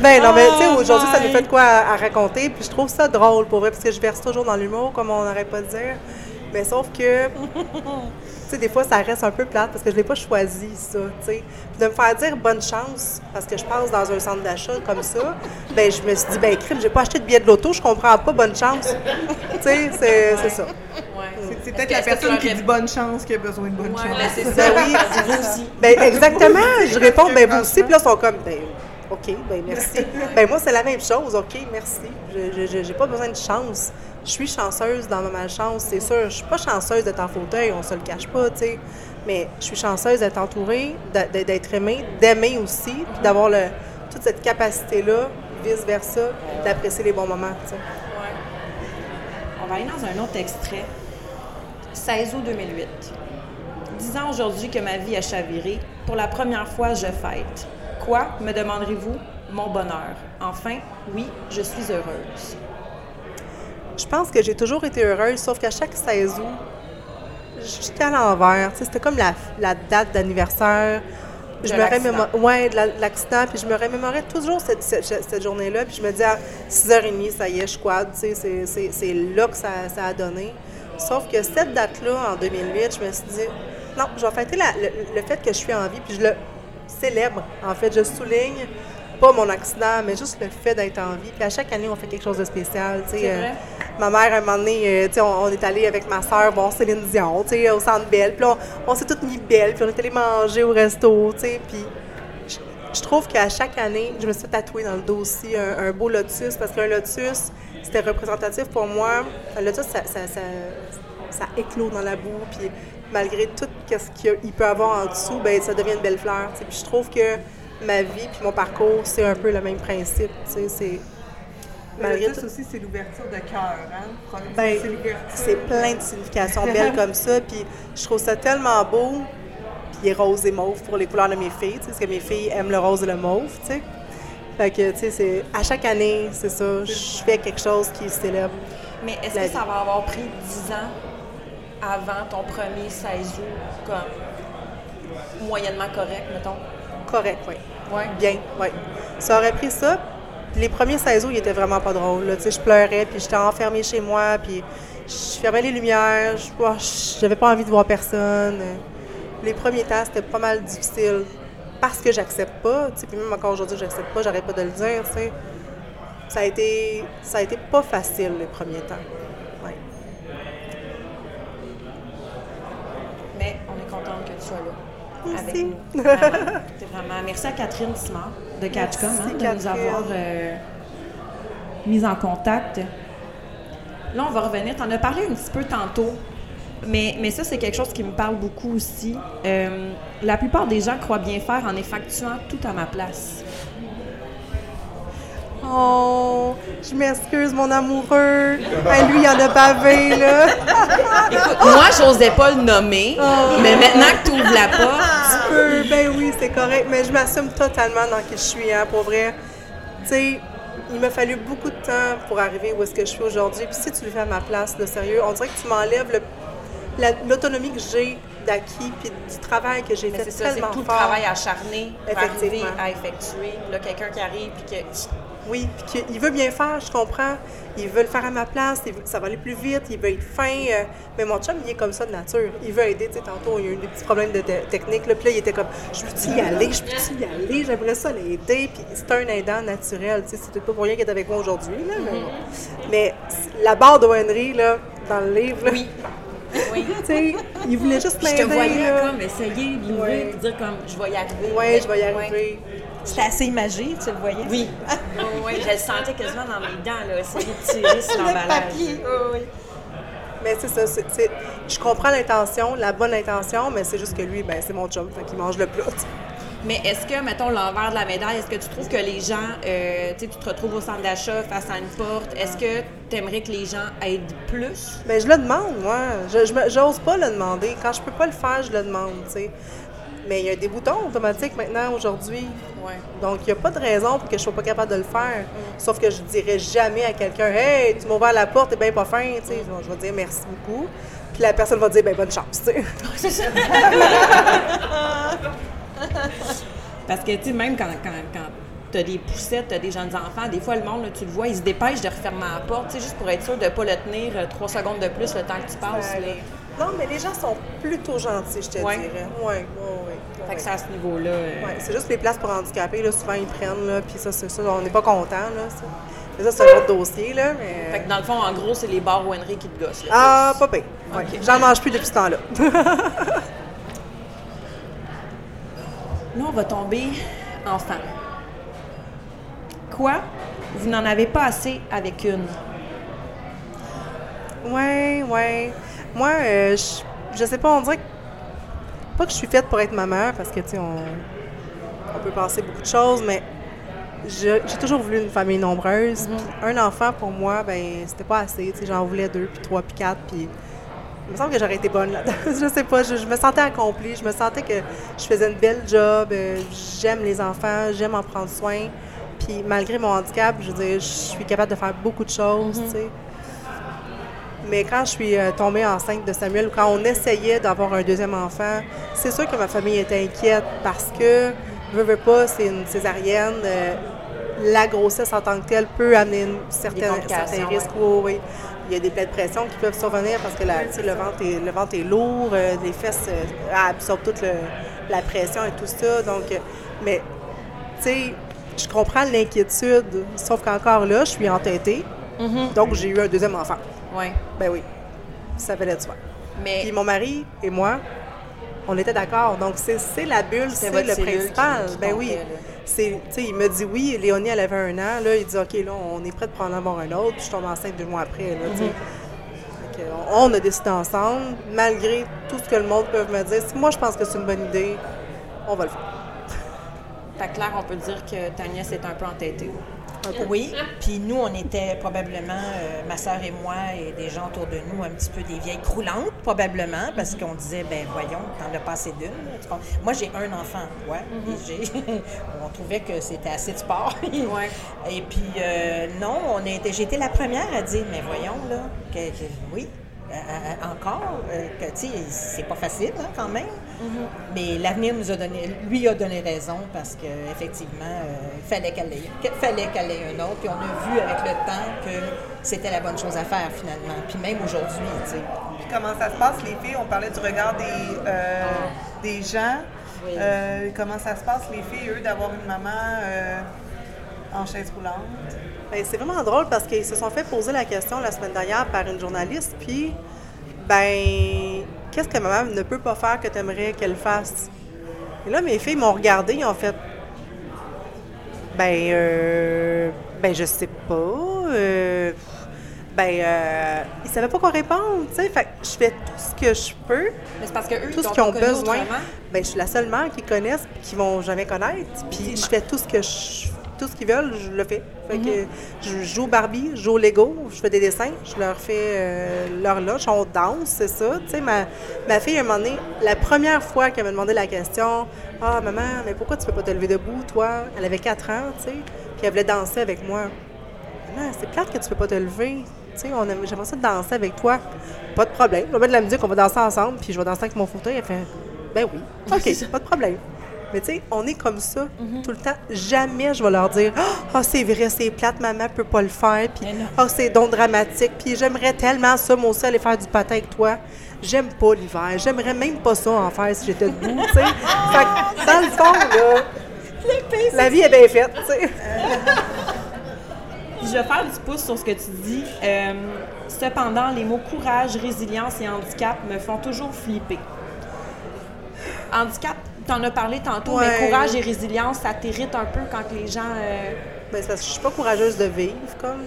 Ben non, mais tu sais, Oh aujourd'hui, ça nous fait de quoi à, à raconter, puis je trouve ça drôle, pour vrai, parce que je verse toujours dans l'humour, comme on n'arrête pas de dire. Mais sauf que, sais, des fois, ça reste un peu plate, parce que je l'ai pas choisi, ça, tu sais. Puis de me faire dire bonne chance, parce que je passe dans un centre d'achat comme ça, ben je me suis dit, ben crime, j'ai pas acheté de billet de loto, je comprends pas bonne chance. tu sais, c'est c'est ça. Ouais. C'est- peut-être la personne qui dit bonne chance qui a besoin de bonne Ouais, chance. là, c'est ça. Ben oui, Vous aussi. Ben exactement. Je réponds, ben vous aussi. Puis là, ils sont comme, ben OK, ben merci. Ben moi, c'est la même chose. OK, merci. Je- J'ai pas besoin de chance. Je suis chanceuse dans ma malchance, c'est sûr. Je suis pas chanceuse d'être en fauteuil, on se le cache pas, tu sais. Mais je suis chanceuse d'être entourée, d'être aimée, d'aimer aussi, puis d'avoir le, toute cette capacité-là, vice-versa, d'apprécier les bons moments, tu sais. Ouais. On va aller dans un autre extrait. 16 août 2008. Dix ans aujourd'hui que ma vie a chaviré. Pour la première fois, je fête. Quoi, me demanderez-vous? Mon bonheur? Enfin, oui, je suis heureuse. Je pense que j'ai toujours été heureuse, sauf qu'à chaque 16 août, j'étais à l'envers. C'était comme la, la date d'anniversaire. Je De me ouais, de la- de l'accident, puis je me remémorais toujours cette, cette- cette journée-là, puis je me disais, à 6h30, ça y est, je quad, c'est- là que ça, ça a donné. Sauf que cette date-là, en 2008, je me suis dit, non, je vais fêter la- le, le fait que je suis en vie, puis je le célèbre. En fait, je souligne pas mon accident, mais juste le fait d'être en vie. Puis à chaque année, on fait quelque chose de spécial, tu sais. C'est euh. Ma mère, à un moment donné, euh, tu sais, on, on est allé avec ma soeur voir Céline Dion, tu sais, au Centre Belle. Puis on, on s'est toutes mis belles, puis on est allé manger au resto, tu sais. Puis je, je trouve qu'à chaque année, je me suis fait tatouer dans le dos aussi un, un beau lotus, parce qu'un lotus, c'était représentatif pour moi. Un lotus, ça, ça, ça, ça éclot dans la boue, puis malgré tout ce qu'il peut avoir en dessous, ben ça devient une belle fleur. Puis je trouve que ma vie puis mon parcours, c'est un peu le même principe, c'est... Le malgré tout- aussi, c'est l'ouverture de cœur. Hein? ben, c'est plein de significations belles comme ça. Puis je trouve ça tellement beau. Puis il est rose et mauve pour les couleurs de mes filles, parce que mes filles aiment le rose et le mauve, tu sais. Fait que, tu sais, c'est... À chaque année, c'est ça, je fais quelque chose qui célèbre. Mais est-ce que vie. ça va avoir pris 10 ans? Avant ton premier 16 août comme moyennement correct, mettons? Correct, oui. Ouais. Bien, oui. Ça aurait pris ça. Les premiers 16 août, ils étaient vraiment pas drôles. là. Tu sais, je pleurais, puis j'étais enfermée chez moi, puis je fermais les lumières, je oh, j'avais pas envie de voir personne. Les premiers temps, c'était pas mal difficile. parce que j'accepte pas, tu sais, puis même encore aujourd'hui, j'accepte pas, j'arrête pas de le dire. Ça a été, ça a été pas facile les premiers temps. Ouais. Mais on est là. Merci. Avec nous. Vraiment. C'est vraiment. Merci à Catherine Simard de Catchcom hein, de nous avoir euh, mis en contact. Là, on va revenir. Tu en as parlé un petit peu tantôt, mais, mais ça, c'est quelque chose qui me parle beaucoup aussi. Euh, la plupart des gens croient bien faire en effectuant tout à ma place. Oh, je m'excuse, mon amoureux. Hey, lui, il en a bavé, là. Écoute, moi, j'osais pas le nommer, mais maintenant que tu ouvres la porte, peu. Ben oui, c'est correct, mais je m'assume totalement dans qui je suis, hein, pour vrai. Tu sais, il m'a fallu beaucoup de temps pour arriver où est-ce que je suis aujourd'hui. Puis si tu le fais à ma place, de sérieux, on dirait que tu m'enlèves la- l'autonomie que j'ai d'acquis, puis du travail que j'ai fait c'est ça, c'est tellement tout le travail acharné pour arriver à effectuer. Puis Là, quelqu'un qui arrive puis que Oui, puis qu'il veut bien faire, je comprends. Il veut le faire à ma place, il veut- ça va aller plus vite, il veut être fin. euh, mais mon chum, il est comme ça de nature. Il veut aider, tu sais, tantôt, il y a eu des petits problèmes de te- technique. Là, puis là, il était comme, je peux-tu y aller, je peux-tu y aller, j'aimerais ça l'aider. Puis c'est un aidant naturel, tu sais, c'est pas pour rien qu'il est avec moi aujourd'hui, là, mais. Mais la barre de Henry, là, dans le livre, là, Oui. Oui. il voulait juste Je te voyais là. comme essayer de l'ouvrir Ouais. et dire comme je vais y arriver. Ouais, je vais y Ouais. C'était assez imagé, tu le voyais? Oui. oui, je le sentais quasiment dans mes dents, là, essayer de tirer sur Le l'emballage. papier, oui, oui. Mais c'est ça, c'est- c'est- je comprends l'intention, la bonne intention, mais c'est juste que lui, ben, c'est mon chum, fait qu'il mange le plat. tu sais. Mais est-ce que, mettons, l'envers de la médaille, est-ce que tu trouves que les gens, euh, tu sais, tu te retrouves au centre d'achat face à une porte, est-ce que tu aimerais que les gens aident plus? Ben, je le demande, moi. Je, j'ose pas le demander. Quand je peux pas le faire, je le demande, tu sais. Mais il y a des boutons automatiques maintenant, aujourd'hui. Donc, il n'y a pas de raison pour que je sois pas capable de le faire. Sauf que je dirais jamais à quelqu'un Hey, tu m'as ouvert la porte, t'es bien pas fin, tu sais. Je vais dire merci beaucoup. Puis la personne va dire ben bonne chance, tu sais. Parce que, tu sais, même quand, quand, quand tu as des poussettes, tu as des jeunes enfants, des fois, le monde, là, tu le vois, il se dépêche de refermer la porte, tu sais, juste pour être sûr de ne pas le tenir euh, trois secondes de plus le temps que tu passes. là. Non, mais les gens sont plutôt gentils, je te Ouais. dirais. Oui, oui, oui. Fait que c'est à ce niveau-là. euh, Ouais, c'est juste les places pour handicapés, là, souvent ils prennent, là, puis ça, c'est ça, on n'est pas content, là. Ça, Mais ça, c'est un autre dossier, là, mais... Fait que dans le fond, en gros, c'est les bars Henry qui te gossent. là. Ah, pas pire. Ouais. Ok. J'en mange plus depuis ce temps-là. Là, on va tomber enfant. Quoi? Vous n'en avez pas assez avec une. ouais, ouais. Moi, euh, je, je sais pas, on dirait que... Pas que je suis faite pour être maman, parce que, tu sais, on, on peut penser beaucoup de choses, mais j'ai toujours voulu une famille nombreuse. Puis un enfant, pour moi, ben c'était pas assez. Tu sais, j'en voulais deux, puis trois, puis quatre, puis... Il me semble que j'aurais été bonne là-dedans. je sais pas, je, je me sentais accomplie. Je me sentais que je faisais une belle job. euh, j'aime les enfants, j'aime en prendre soin. Puis malgré mon handicap, je veux dire, je suis capable de faire beaucoup de choses, tu sais. Mais quand je suis euh, tombée enceinte de Samuel, ou quand on essayait d'avoir un deuxième enfant, c'est sûr que ma famille était inquiète parce que, veux, veux pas, c'est une césarienne. euh, la grossesse en tant que telle peut amener une certaine, complications, certains risques. Oui, oui. Il y a des plaies de pression qui peuvent survenir parce que la, le, ventre est, le ventre est lourd, euh, les fesses euh, absorbent toute le- la pression et tout ça. Donc, mais, tu sais, je comprends l'inquiétude, sauf qu'encore là, je suis entêtée. Donc, j'ai eu un deuxième enfant. Oui. Ben oui, ça valait de soi. Mais Puis mon mari et moi, on était d'accord. Donc, c'est c'est la bulle, c'est le principal. qui- qui ben oui. C'est, tu sais, il me dit oui, Léonie, elle avait un an. Là, il dit, OK, là, on est prêt de prendre en avoir un autre. Puis je tombe enceinte deux mois après, là. Mm-hmm. On, a décidé ensemble, malgré tout ce que le monde peut me dire. Si moi, je pense que c'est une bonne idée, on va le faire. Fait que clair, on peut dire que ta nièce est un peu entêtée. Oui, puis nous, on était probablement, euh, ma sœur et moi, et des gens autour de nous, un petit peu des vieilles croulantes, probablement, parce qu'on disait, ben voyons, t'en as passé d'une. Moi, j'ai un enfant, ouais, et j'ai, on trouvait que c'était assez de sport. Ouais. Et puis, euh, non, on était, j'ai été la première à dire, mais voyons, là, que, que- oui, euh, encore, que, tu sais, c'est pas facile, hein, quand même. Mais l'avenir nous a donné, lui a donné raison parce qu'effectivement, il fallait qu'elle ait, qu'il fallait qu'elle ait un autre. Puis on a vu avec le temps que c'était la bonne chose à faire finalement. Puis même aujourd'hui, tu sais. Puis comment ça se passe, les filles? On parlait du regard des, euh, des gens. Euh, comment ça se passe, les filles, eux, d'avoir une maman euh, en chaise roulante? Ben, c'est vraiment drôle parce qu'ils se sont fait poser la question la semaine dernière par une journaliste, puis, ben, qu'est-ce que maman ne peut pas faire que tu aimerais qu'elle fasse? Et là, mes filles m'ont regardé, ils ont fait, ben, euh, ben, je sais pas. Euh, ben, euh, ils savaient pas quoi répondre, tu sais. Fait que je fais tout ce que je peux, Mais c'est parce que eux, tout ils ce qu'ils ont besoin. Ben, je suis la seule mère qu'ils connaissent et qu'ils vont jamais connaître. Puis je fais tout ce que je, tout ce qu'ils veulent, je le fais. Fait que je joue au Barbie, je joue au Lego, je fais des dessins, je leur fais euh, leur loge, on danse, c'est ça. Tu sais, ma, ma fille, à un moment donné, la première fois qu'elle m'a demandé la question, ah maman, mais pourquoi tu peux pas te lever debout, toi? Elle avait 4 ans, tu sais, puis elle voulait danser avec moi. Maman, c'est plate que tu peux pas te lever. J'aimerais ça danser avec toi. Pas de problème. Je vais mettre de la musique, on va danser ensemble, puis je vais danser avec mon fauteuil. Elle fait, ben oui, OK, pas de problème. Mais tu sais, on est comme ça tout le temps. Jamais je vais leur dire, ah, c'est vrai, c'est plate, maman peut pas le faire, puis ah, c'est donc dramatique, puis j'aimerais tellement ça, moi aussi, aller faire du patin avec toi. J'aime pas l'hiver. J'aimerais même pas ça en faire si j'étais debout, tu sais. Fait que, dans le fond, là, la vie est bien faite, tu sais. Je vais faire du pouce sur ce que tu dis. Euh, cependant, les mots courage, résilience et handicap me font toujours flipper. Handicap, tu en as parlé tantôt, Ouais. mais courage et résilience, ça t'irrite un peu quand les gens. euh, Ben, c'est parce que je suis pas courageuse de vivre, comme.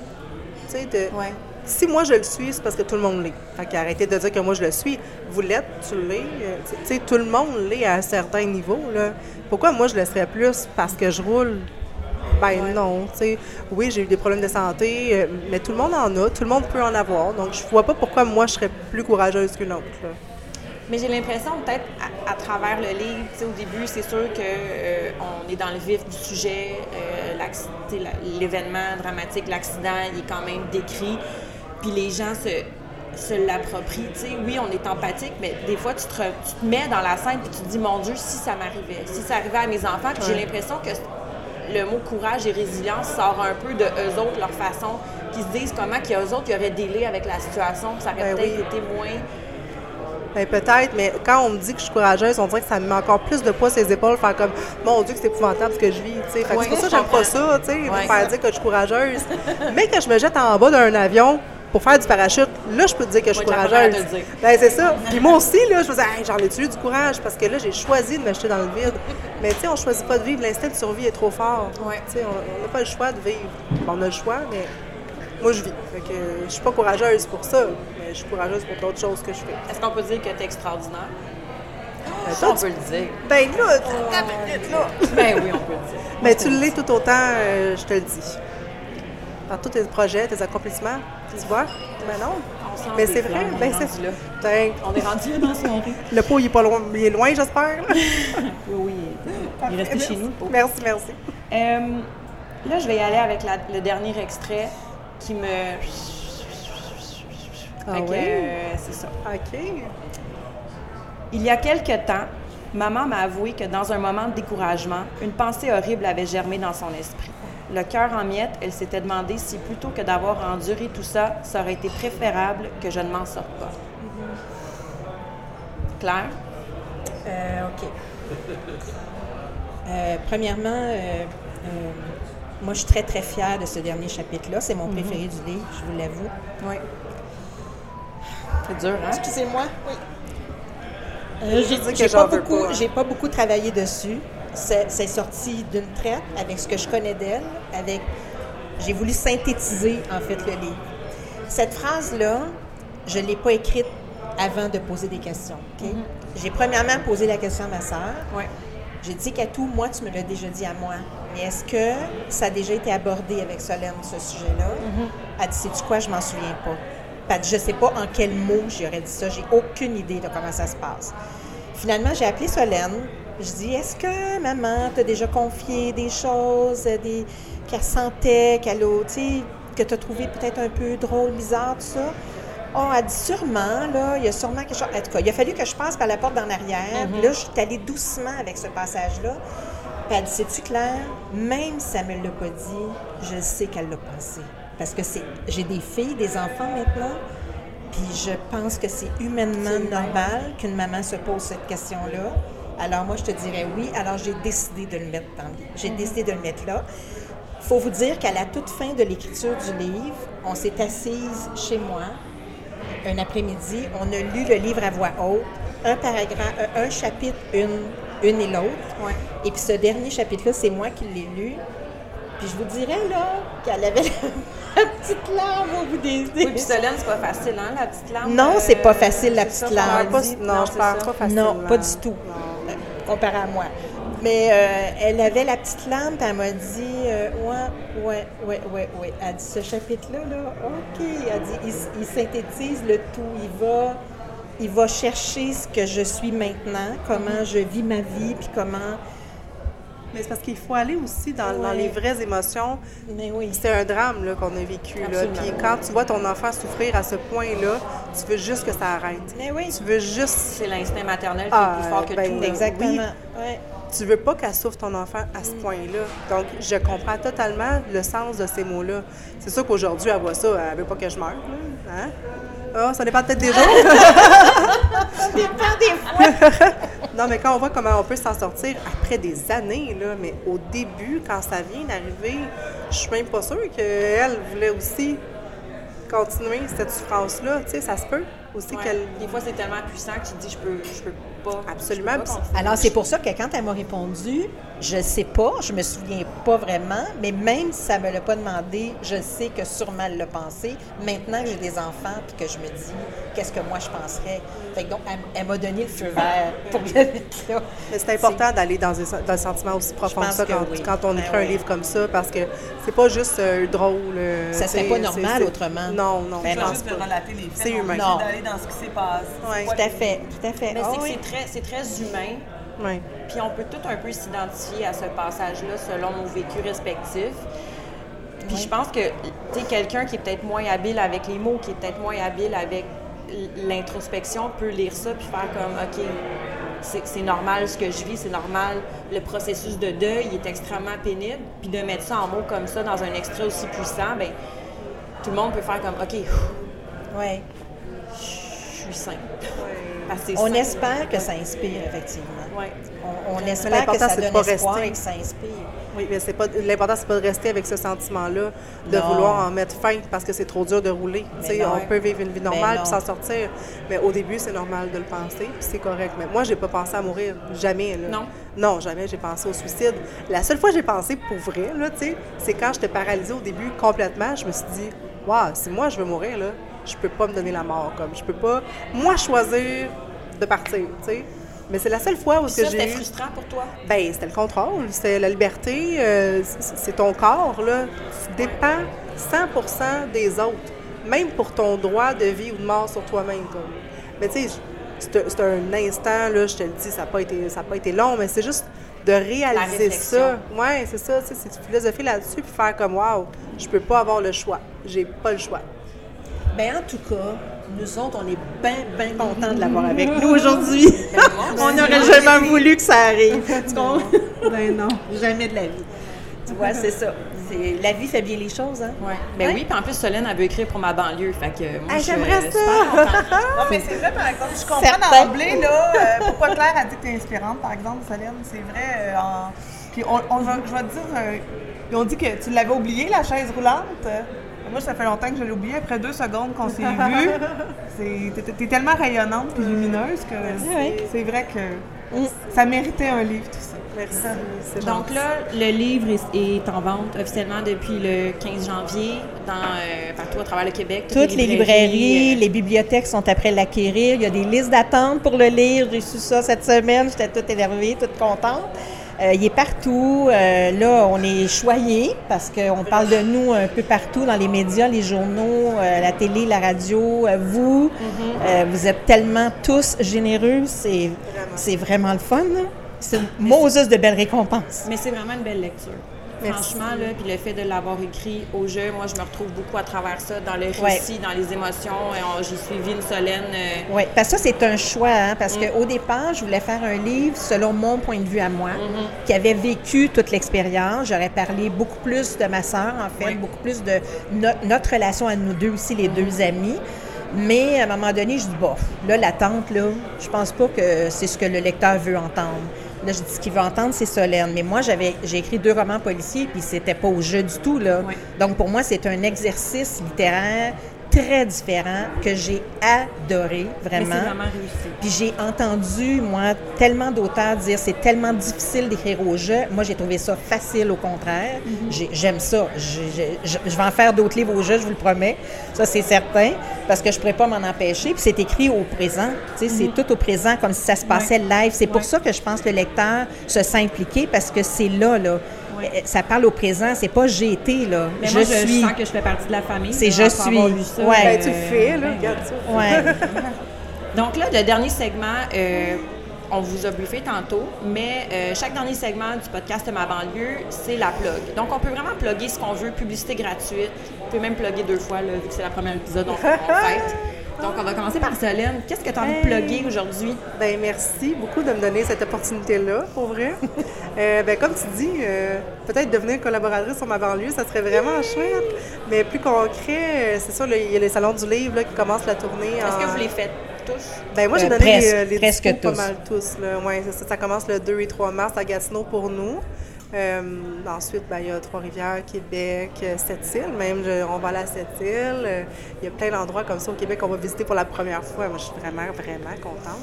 Tu sais, de. Ouais. Si moi je le suis, c'est parce que tout le monde l'est. Fait qu'arrêtez de dire que moi je le suis. Vous l'êtes, tu l'es. euh, Tu sais, tout le monde l'est à un certain niveau, là. Pourquoi moi je le serais plus parce que je roule? Ben non, tu sais. Oui, j'ai eu des problèmes de santé, euh, mais tout le monde en a, tout le monde peut en avoir. Donc je vois pas pourquoi moi je serais plus courageuse qu'une autre. là. Mais j'ai l'impression, peut-être, à, à travers le livre, au début, c'est sûr que euh, on est dans le vif du sujet. euh, L'événement dramatique, l'accident, il est quand même décrit. Puis les gens se, se l'approprient. Oui, on est empathique, mais des fois, tu te, re- tu te mets dans la scène et tu te dis, mon Dieu, si ça m'arrivait, si ça arrivait à mes enfants. Puis j'ai l'impression que le mot courage et résilience sort un peu de eux autres, leur façon, qui se disent comment qu'il y a eux autres qui auraient délai avec la situation, puis ça aurait Ben peut-être oui. été moins. Ben peut-être, mais quand on me dit que je suis courageuse, on dirait que ça me met encore plus de poids sur les épaules, faire comme mon Dieu que c'est épouvantable ce que je vis, Ouais, c'est pour ça que j'aime pas ça, tu sais, Ouais. me faire dire que je suis courageuse. mais que je me jette en bas d'un avion pour faire du parachute, là je peux te dire que je suis courageuse. Ben c'est ça. Puis moi aussi là, je me disais Hey, j'en ai-tu eu du courage? Parce que là j'ai choisi de me jeter dans le vide. Mais tu sais, on choisit pas de vivre, l'instinct de survie est trop fort. Ouais. Tu sais, on on n'a pas le choix de vivre. On a le choix, mais moi je vis. Fait que je suis pas courageuse pour ça, mais je suis courageuse pour d'autres choses que je fais. Est-ce qu'on peut dire que tu es extraordinaire? Ben, toi, on peut le dire. Ben là, là. Ben oui, on peut le dire. Mais tu l'es tout autant, euh, je te le dis. Par tous tes projets, tes accomplissements, tu vois? Ben non. Mais c'est vrai, ben est c'est rendu là. Ben, On est rendu là dans la soirée. le pot, il est pas loin, il est loin, j'espère. Oui, oui. Il est resté chez nous. Merci, merci. Euh, là, je vais y aller avec la- le dernier extrait qui me. Ah Fait que, oui? euh, c'est ça. OK. Il y a quelque temps, maman m'a avoué que dans un moment de découragement, une pensée horrible avait germé dans son esprit. Le cœur en miettes, elle s'était demandé si plutôt que d'avoir enduré tout ça, ça aurait été préférable que je ne m'en sorte pas. Claire? Euh, OK. Euh, premièrement, euh, moi, je suis très, très fière de ce dernier chapitre-là. C'est mon préféré du livre, je vous l'avoue. Oui. C'est dur, hein? Excusez-moi. Oui. Je j'ai pas, beaucoup, pas, hein. pas beaucoup travaillé dessus. C'est sorti d'une traite avec ce que je connais d'elle. Avec, j'ai voulu synthétiser en fait le livre. Cette phrase-là, je l'ai pas écrite avant de poser des questions. ok? J'ai premièrement posé la question à ma sœur. Oui. J'ai dit qu'à tout, moi, tu me l'as déjà dit à moi. Mais est-ce que ça a déjà été abordé avec Solène, ce sujet-là? Elle dit, sais-tu quoi, je m'en souviens pas. Puis je sais pas en quel mot j'aurais dit ça. J'ai aucune idée de comment ça se passe. Finalement, j'ai appelé Solène. Je dis, est-ce que maman t'a déjà confié des choses des... qu'elle sentait, qu'elle a, tu sais, que tu as trouvé peut-être un peu drôle, bizarre, tout ça? Oh, elle dit sûrement, là, il y a sûrement quelque chose. En tout cas, il a fallu que je passe par la porte d'en arrière. Puis là, je suis allée doucement avec ce passage-là. Puis elle dit, sais-tu, Claire, même si elle ne me l'a pas dit, je sais qu'elle l'a pensé. Parce que c'est, j'ai des filles, des enfants maintenant, puis je pense que c'est humainement normal qu'une maman se pose cette question-là. Alors moi, je te dirais oui. Alors j'ai décidé de le mettre dans le livre. J'ai décidé de le mettre là. faut vous dire qu'à la toute fin de l'écriture du livre, on s'est assise chez moi un après-midi, on a lu le livre à voix haute, un paragraphe, un chapitre, une, une et l'autre. Ouais. Et puis ce dernier chapitre-là, c'est moi qui l'ai lu. Puis je vous dirais, là, qu'elle avait la petite larme au bout des Oui, puis Solène, c'est pas facile, hein, la petite larme? Non, c'est pas euh, facile, la petite larme. Pas- dit. non, je pas facilement. Non, pas du tout, euh, comparé à moi. Mais euh, elle avait la petite larme, puis elle m'a dit euh, Ouais, ouais, ouais, ouais, ouais. Elle dit Ce chapitre-là, là, OK. Elle dit il, il synthétise le tout. Il va, il va chercher ce que je suis maintenant, comment je vis ma vie, puis comment. Mais c'est parce qu'il faut aller aussi dans, les vraies émotions. Mais oui. C'est un drame là, qu'on a vécu. Là. Absolument. Puis quand tu vois ton enfant souffrir à ce point-là, tu veux juste que ça arrête. Mais oui. Tu veux juste. C'est l'instinct maternel qui Ah, est plus fort que ben, tout. Exactement. oui. Ouais. Tu veux pas qu'elle souffre ton enfant à ce point-là. Donc, je comprends totalement le sens de ces mots-là. C'est sûr qu'aujourd'hui, elle voit ça, elle veut pas que je meure. Hein? Ah, ça dépend peut-être des jours. Ça dépend des fois. Non, mais quand on voit comment on peut s'en sortir après des années, là, mais au début, quand ça vient d'arriver, je suis même pas sûre qu'elle voulait aussi continuer cette souffrance-là. Tu sais, ça se peut aussi Ouais. Des fois, c'est tellement puissant que tu te dis, je peux, je peux pas. Absolument. peux pas. Alors, c'est pour ça que quand elle m'a répondu, je sais pas, je me souviens pas vraiment, mais même si ça me l'a pas demandé, je sais que sûrement elle l'a pensé. Maintenant que j'ai des enfants, puis que je me dis, qu'est-ce que moi je penserais? Fait que donc, elle, elle m'a donné le feu vert pour le mettre là. Mais c'est important d'aller dans, un- dans un sentiment aussi profond que ça que quand, oui. quand on Ben écrit un oui. livre comme ça, parce que c'est pas juste euh, drôle. euh, Ça serait pas normal autrement. Non, non, Ben je non. pense juste de pas. relater les faits. C'est humain. Non. Dans ce qui s'est passé. Ouais. Tout à fait, tout à fait. Mais Ah c'est oui. c'est très, c'est très humain. Ouais. Puis on peut tout un peu s'identifier à ce passage-là selon nos vécus respectifs. Puis je pense que, tu sais, quelqu'un qui est peut-être moins habile avec les mots, qui est peut-être moins habile avec l'introspection, peut lire ça puis faire comme, OK, c'est normal ce que je vis, c'est normal. Le processus de deuil il est extrêmement pénible. Puis de mettre ça en mots comme ça dans un extrait aussi puissant, ben tout le monde peut faire comme, OK, Ouais. Suis On espère que ça inspire, effectivement. Ouais. On, espère que l'important, ça c'est de donne pas espoir rester. et que ça inspire. Oui, mais c'est pas l'important, c'est pas de rester avec ce sentiment-là, de Non. vouloir en mettre fin parce que c'est trop dur de rouler. Tu sais, non. on peut vivre une vie normale puis s'en sortir, mais au début, c'est normal de le penser, puis c'est correct. Mais moi, j'ai pas pensé à mourir, jamais. Là. Non. Non, jamais. J'ai pensé au suicide. La seule fois que j'ai pensé pour vrai, là, tu sais, c'est quand j'étais paralysée au début complètement. Je me suis dit, waouh, si moi je veux mourir là, je peux pas me donner la mort. Comme je peux pas, moi choisir de partir, tu sais. Mais c'est la seule fois où que j'ai c'était frustrant pour toi? Ben, c'était le contrôle, c'est la liberté, euh, c'est ton corps, là. Tu dépends 100% des autres, même pour ton droit de vie ou de mort sur toi-même. comme. Mais tu sais, c'est un instant, là, je te le dis, ça n'a pas, été- ça a pas été long, mais c'est juste de réaliser ça. Ouais, c'est ça, c'est de philosopher là-dessus, puis faire comme, waouh, je peux pas avoir le choix. J'ai pas le choix. Ben, en tout cas, nous autres, on est bien, bien contents de l'avoir avec nous aujourd'hui. on n'aurait jamais voulu que ça arrive. Tu comprends? Ben non. Jamais de la vie. Tu vois, c'est ça. C'est- La vie fait bien les choses, hein? Ouais. Ben Ouais. oui, puis en plus, Solène, elle veut écrire pour ma banlieue. Fait que moi, Ah, je suis j'aimerais ça! Non, mais c'est vrai, par exemple. Je comprends d'emblée, là, euh, pourquoi Claire a dit que tu es inspirante, par exemple, Solène. C'est vrai. euh, en- Puis on, on je vais te dire, euh, ils ont dit que tu l'avais oublié, la chaise roulante. Moi, ça fait longtemps que je l'ai oublié. Après deux secondes qu'on s'est vus, c'est- t'es- tellement rayonnante et lumineuse que c'est- vrai que ça méritait un livre, tout ça. Merci. Donc gentil. là, le livre est, est en vente officiellement depuis le 15 janvier dans, euh, partout à travers le Québec. Toutes les librairies, euh, les bibliothèques sont après l'acquérir. Il y a des listes d'attente pour le lire. J'ai su ça cette semaine. J'étais toute énervée, toute contente. Euh, il est partout. Euh, là, on est choyés parce qu'on parle de nous un peu partout dans les médias, les journaux, euh, la télé, la radio. Vous, euh, vous êtes tellement tous généreux. C'est c'est vraiment le fun. C'est Moses de belles récompenses. Mais c'est vraiment une belle lecture. Merci. Franchement, là, puis le fait de l'avoir écrit au jeu, moi, je me retrouve beaucoup à travers ça, dans le Ouais. récit, dans les émotions. J'ai suivi une Solène. euh, Oui, parce que ça, c'est un choix, hein, parce qu'au départ, je voulais faire un livre selon mon point de vue à moi, qui avait vécu toute l'expérience. J'aurais parlé beaucoup plus de ma sœur, en fait, Oui. beaucoup plus de no- notre relation à nous deux aussi, les deux amis. Mais à un moment donné, je dis, bof, là, l'attente, là, je pense pas que c'est ce que le lecteur veut entendre. Là, je dis, ce qu'il veut entendre, c'est Solène. Mais moi, j'avais, j'ai écrit deux romans policiers, puis c'était pas au jeu du tout, là. Oui. Donc, pour moi, c'est un exercice littéraire très différent que j'ai adoré, Mais vraiment. c'est vraiment réussi. Puis j'ai entendu, moi, tellement d'auteurs dire c'est tellement difficile d'écrire au jeu. Moi, j'ai trouvé ça facile, au contraire. J'ai- J'aime ça. Je, je vais en faire d'autres livres au jeu, je vous le promets. Ça, c'est certain, parce que je ne pourrais pas m'en empêcher. Puis c'est écrit au présent. Tu sais, C'est tout au présent, comme si ça se passait live. C'est pour ça que je pense que le lecteur se sent impliqué, parce que c'est là, là. Ouais. Euh, Ça parle au présent, c'est pas j'ai été, là. Mais je moi, je, suis. sens que je fais partie de la famille. C'est je suis. ça. Ouais. Ben, tu le Euh, fais, là, regarde ça. Ouais. Donc là, le dernier segment, euh, on vous a briefé tantôt, mais euh, chaque dernier segment du podcast Ma banlieue, c'est la plug. Donc on peut vraiment plugger ce qu'on veut, publicité gratuite. On peut même plugger deux fois, là, vu que c'est la première épisode, on, on fête. Donc on va commencer par Solène. Qu'est-ce que tu as envie de plugger aujourd'hui? Ben merci beaucoup de me donner cette opportunité-là, pour vrai. Euh, ben, comme tu dis, euh, peut-être devenir collaboratrice sur ma banlieue, ça serait vraiment chouette. Mais plus concret, euh, c'est ça, là, il y a le Salon du Livre là, qui commence la tournée. Est-ce que vous les faites tous? Ben moi, j'ai Euh, donné presque, les, les presque dispos pas tous. mal tous. Là. Ouais, c'est ça, ça commence le 2 et 3 mars à Gatineau pour nous. Euh, ensuite, ben, il y a Trois-Rivières, Québec, euh, Sept-Îles. Même, je- on va à Sept-Îles. Euh, Il y a plein d'endroits comme ça au Québec qu'on va visiter pour la première fois. Moi, je suis vraiment, vraiment contente.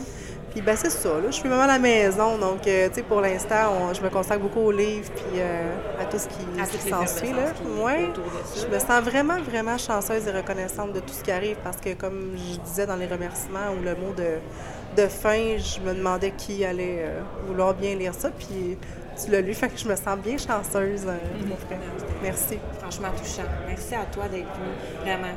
Puis, ben, c'est ça. Là, je suis vraiment à la maison. Donc, euh, tu sais, pour l'instant, on- je me consacre beaucoup aux livres puis euh, à tout ce qui, qui s'ensuit. là. qui Ouais. Je me sens vraiment, vraiment chanceuse et reconnaissante de tout ce qui arrive parce que, comme je disais dans les remerciements ou le mot de, de fin, je me demandais qui allait euh, vouloir bien lire ça. Puis tu l'as lu, fait que je me sens bien chanceuse. euh, pour vrai. Merci. Franchement touchant. Merci à toi d'être venu, vraiment.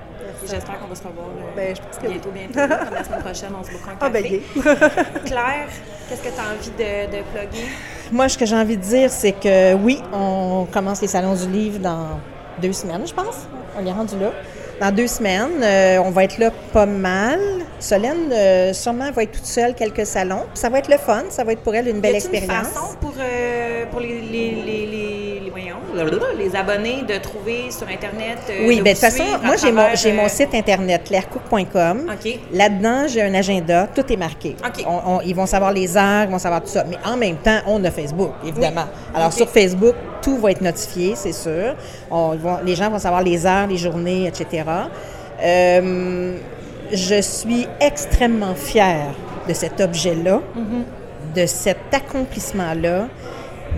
J'espère qu'on va se revoir euh, Ben, je pense que oui. bientôt, bientôt. là. La semaine prochaine, on se bookera un Ah, ben, café. Claire, qu'est-ce que tu as envie de, de plugger? Moi, ce que j'ai envie de dire, c'est que oui, on commence les salons du livre dans deux semaines, je pense. On est rendu là. Dans deux semaines, euh, on va être là pas mal. Solène, euh, sûrement, va être toute seule quelques salons. Ça va être le fun, ça va être pour elle une belle expérience. une façon pour, euh, pour les, les, les, les, les- abonnés de trouver sur Internet? euh, Oui, de bien, de toute façon, moi, j'ai mon, travers, j'ai mon euh, site internet, clairecook.com. OK. Là-dedans, j'ai un agenda, tout est marqué. OK. On- on- ils vont savoir les heures, ils vont savoir tout ça. Mais en même temps, on a Facebook, évidemment. Alors, sur Facebook, tout va être notifié, c'est sûr. On- ils vont- les gens vont savoir les heures, les journées, etc. Euh, je suis extrêmement fière de cet objet-là, de cet accomplissement-là,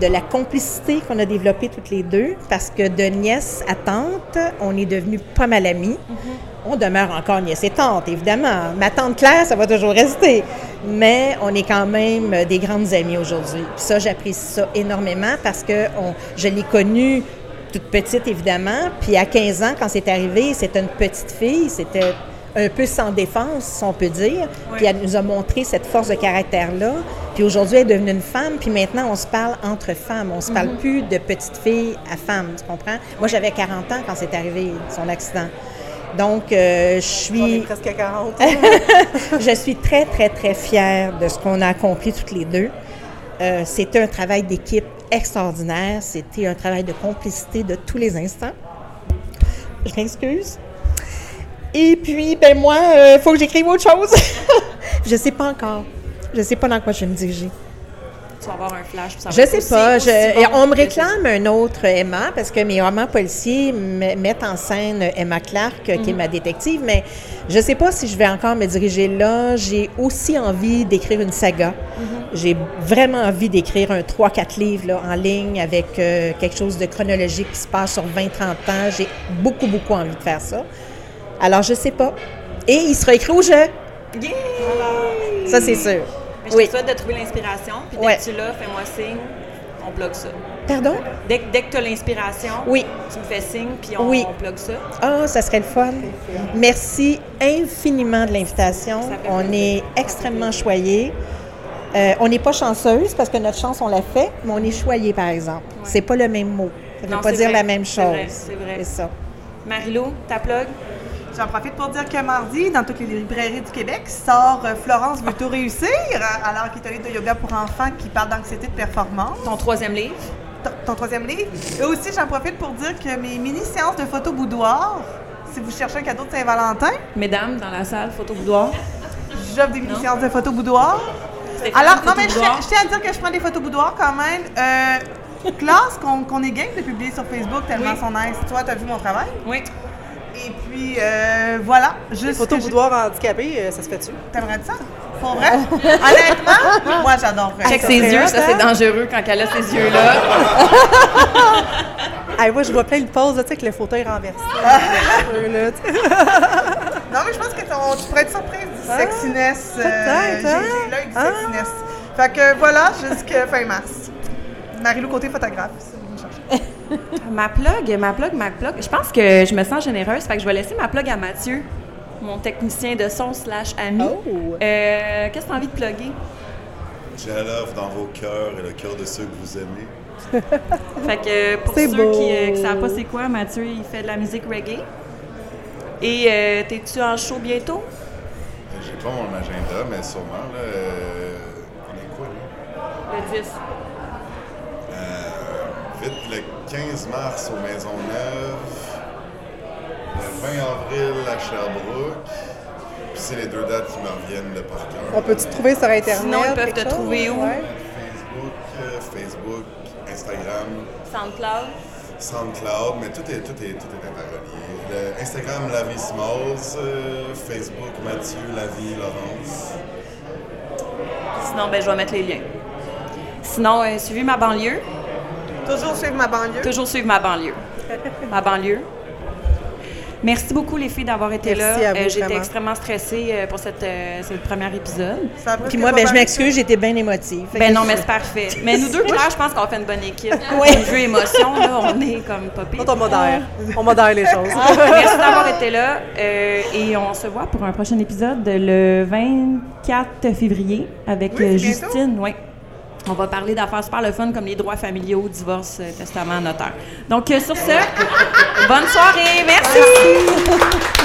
de la complicité qu'on a développée toutes les deux, parce que de nièce à tante, on est devenus pas mal amis. On demeure encore nièce et tante, évidemment. Ma tante Claire, ça va toujours rester. Mais on est quand même des grandes amies aujourd'hui. Puis ça, j'apprécie ça énormément parce que on- je l'ai connue toute petite, évidemment. Puis à 15 ans, quand c'est arrivé, c'était une petite fille. C'était un peu sans défense, si on peut dire. Puis elle nous a montré cette force de caractère-là. Puis aujourd'hui, elle est devenue une femme. Puis maintenant, on se parle entre femmes. On se parle plus de petite fille à femme, tu comprends? Moi, j'avais 40 ans quand c'est arrivé, son accident. Donc, euh, je On est suis, presque à 40. je suis très, très, très fière de ce qu'on a accompli toutes les deux. Euh, c'était un travail d'équipe extraordinaire. C'était un travail de complicité de tous les instants. Je m'excuse. Et puis, ben moi, il faut que j'écrive autre chose. je sais pas encore. Je sais pas dans quoi je vais me diriger. Tu vas avoir un flash. puis ça va Je sais aussi- pas. aussi je- bon on me réclame un autre Emma parce que mes romans policiers me- mettent en scène Emma Clark, qui est ma détective, mais je sais pas si je vais encore me diriger là. J'ai aussi envie d'écrire une saga. J'ai vraiment envie d'écrire un 3-4 livres là, en ligne avec euh, quelque chose de chronologique qui se passe sur 20-30 ans. J'ai beaucoup, beaucoup envie de faire ça. Alors, je sais pas. Et il sera écrit au jeu. Yeah! Ça, c'est sûr. Mais je Oui. te souhaite de trouver l'inspiration. Puis dès Ouais. que tu l'as, fais-moi signe. On bloque ça. Pardon? Dès, que- dès que tu as l'inspiration, Oui. tu me fais signe, puis on, Oui. on bloque ça. Ah, ça serait le fun. Merci infiniment de l'invitation. On plaisir. est extrêmement choyés. Euh, on n'est pas chanceuse parce que notre chance, on l'a fait, mais on est choyés, par exemple. C'est pas le même mot. Ça ne veut Non, pas dire vrai. la même chose. c'est vrai. C'est ça. Marilou, ta plug? J'en profite pour dire que mardi, dans toutes les librairies du Québec, sort euh, Florence veut tout réussir, alors qu'il est un livre de yoga pour enfants qui parle d'anxiété de performance. Ton troisième livre? Ton, ton troisième livre? Et aussi, j'en profite pour dire que mes mini-séances de photo boudoir si vous cherchez un cadeau de Saint-Valentin. Mesdames, dans la salle, photo boudoir. J'offre des mini-séances de photos boudoir. Alors, non, photo mais je, tiens à dire que je prends des photos boudoir quand même. Euh, classe qu'on qu'on est game de publier sur Facebook tellement Oui. sont nice. Toi, t'as vu mon travail? Oui. Et puis, euh, voilà. Juste Photo que j'ai- boudoir handicapé, euh, ça se fait-tu? T'aimerais ça? Pour vrai? Honnêtement, moi, j'adorerais. Check ça. ses yeux, ça c'est hein? dangereux quand elle a ces yeux-là. Ah, moi, je vois plein de poses, tu sais, avec le fauteuil renversé. Sais. Non, mais je pense que ton- tu pourrais être surprise du sexiness. euh, j'ai hein? j'ai l'œil du Ah. sexiness. Fait que voilà, jusqu'à fin mars. Marie-Lou Côté, photographe. ma plug, ma plug, ma plug. Je pense que je me sens généreuse, fait que je vais laisser ma plug à Mathieu, mon technicien de son slash ami. Oh. Euh, Qu'est-ce que tu as envie de plugger? J'ai l'œuvre dans vos cœurs et le cœur de ceux que vous aimez. Fait que pour C'est ceux beau. qui ne savent pas c'est quoi, Mathieu, il fait de la musique reggae. Et euh, t'es-tu en show bientôt? Euh, J'ai pas mon agenda, mais sûrement, là. euh, on est quoi, là? Le 10. Vite, le 15 mars aux Maisonneuve, le 20 avril à Sherbrooke. Puis c'est les deux dates qui me reviennent de par cœur. On peut-tu te trouver sur Internet? Sinon, ils peuvent te chose? trouver où? Ouais. Facebook, euh, Facebook, Instagram, SoundCloud. SoundCloud, mais tout est, tout est, tout est interrelié. Le Instagram, La Vie Smalls, euh, Facebook, Mathieu, La Vie, Laurence. Sinon, ben, je vais mettre les liens. Sinon, euh, suivez ma banlieue. Toujours suivre ma banlieue. Toujours suivre ma banlieue. ma banlieue. Merci beaucoup, les filles, d'avoir été Merci là. à vous, J'étais extrêmement stressée euh, pour cette, euh, ce premier épisode. Ça a presque Puis moi, ben, je m'excuse, j'étais bien émotive. Ben non, je- mais c'est parfait. Mais nous deux, Claire, je pense qu'on fait une bonne équipe. Oui. Au émotion, là, on est comme pas pire. On modère. On modère les choses. Merci d'avoir été là. euh, et on se voit pour un prochain épisode le 24 février avec Oui, euh, c'est bientôt. Justine. Oui. On va parler d'affaires super le fun comme les droits familiaux, divorce, euh, testament, notaire. Donc, euh, sur ce, bonne soirée. Merci.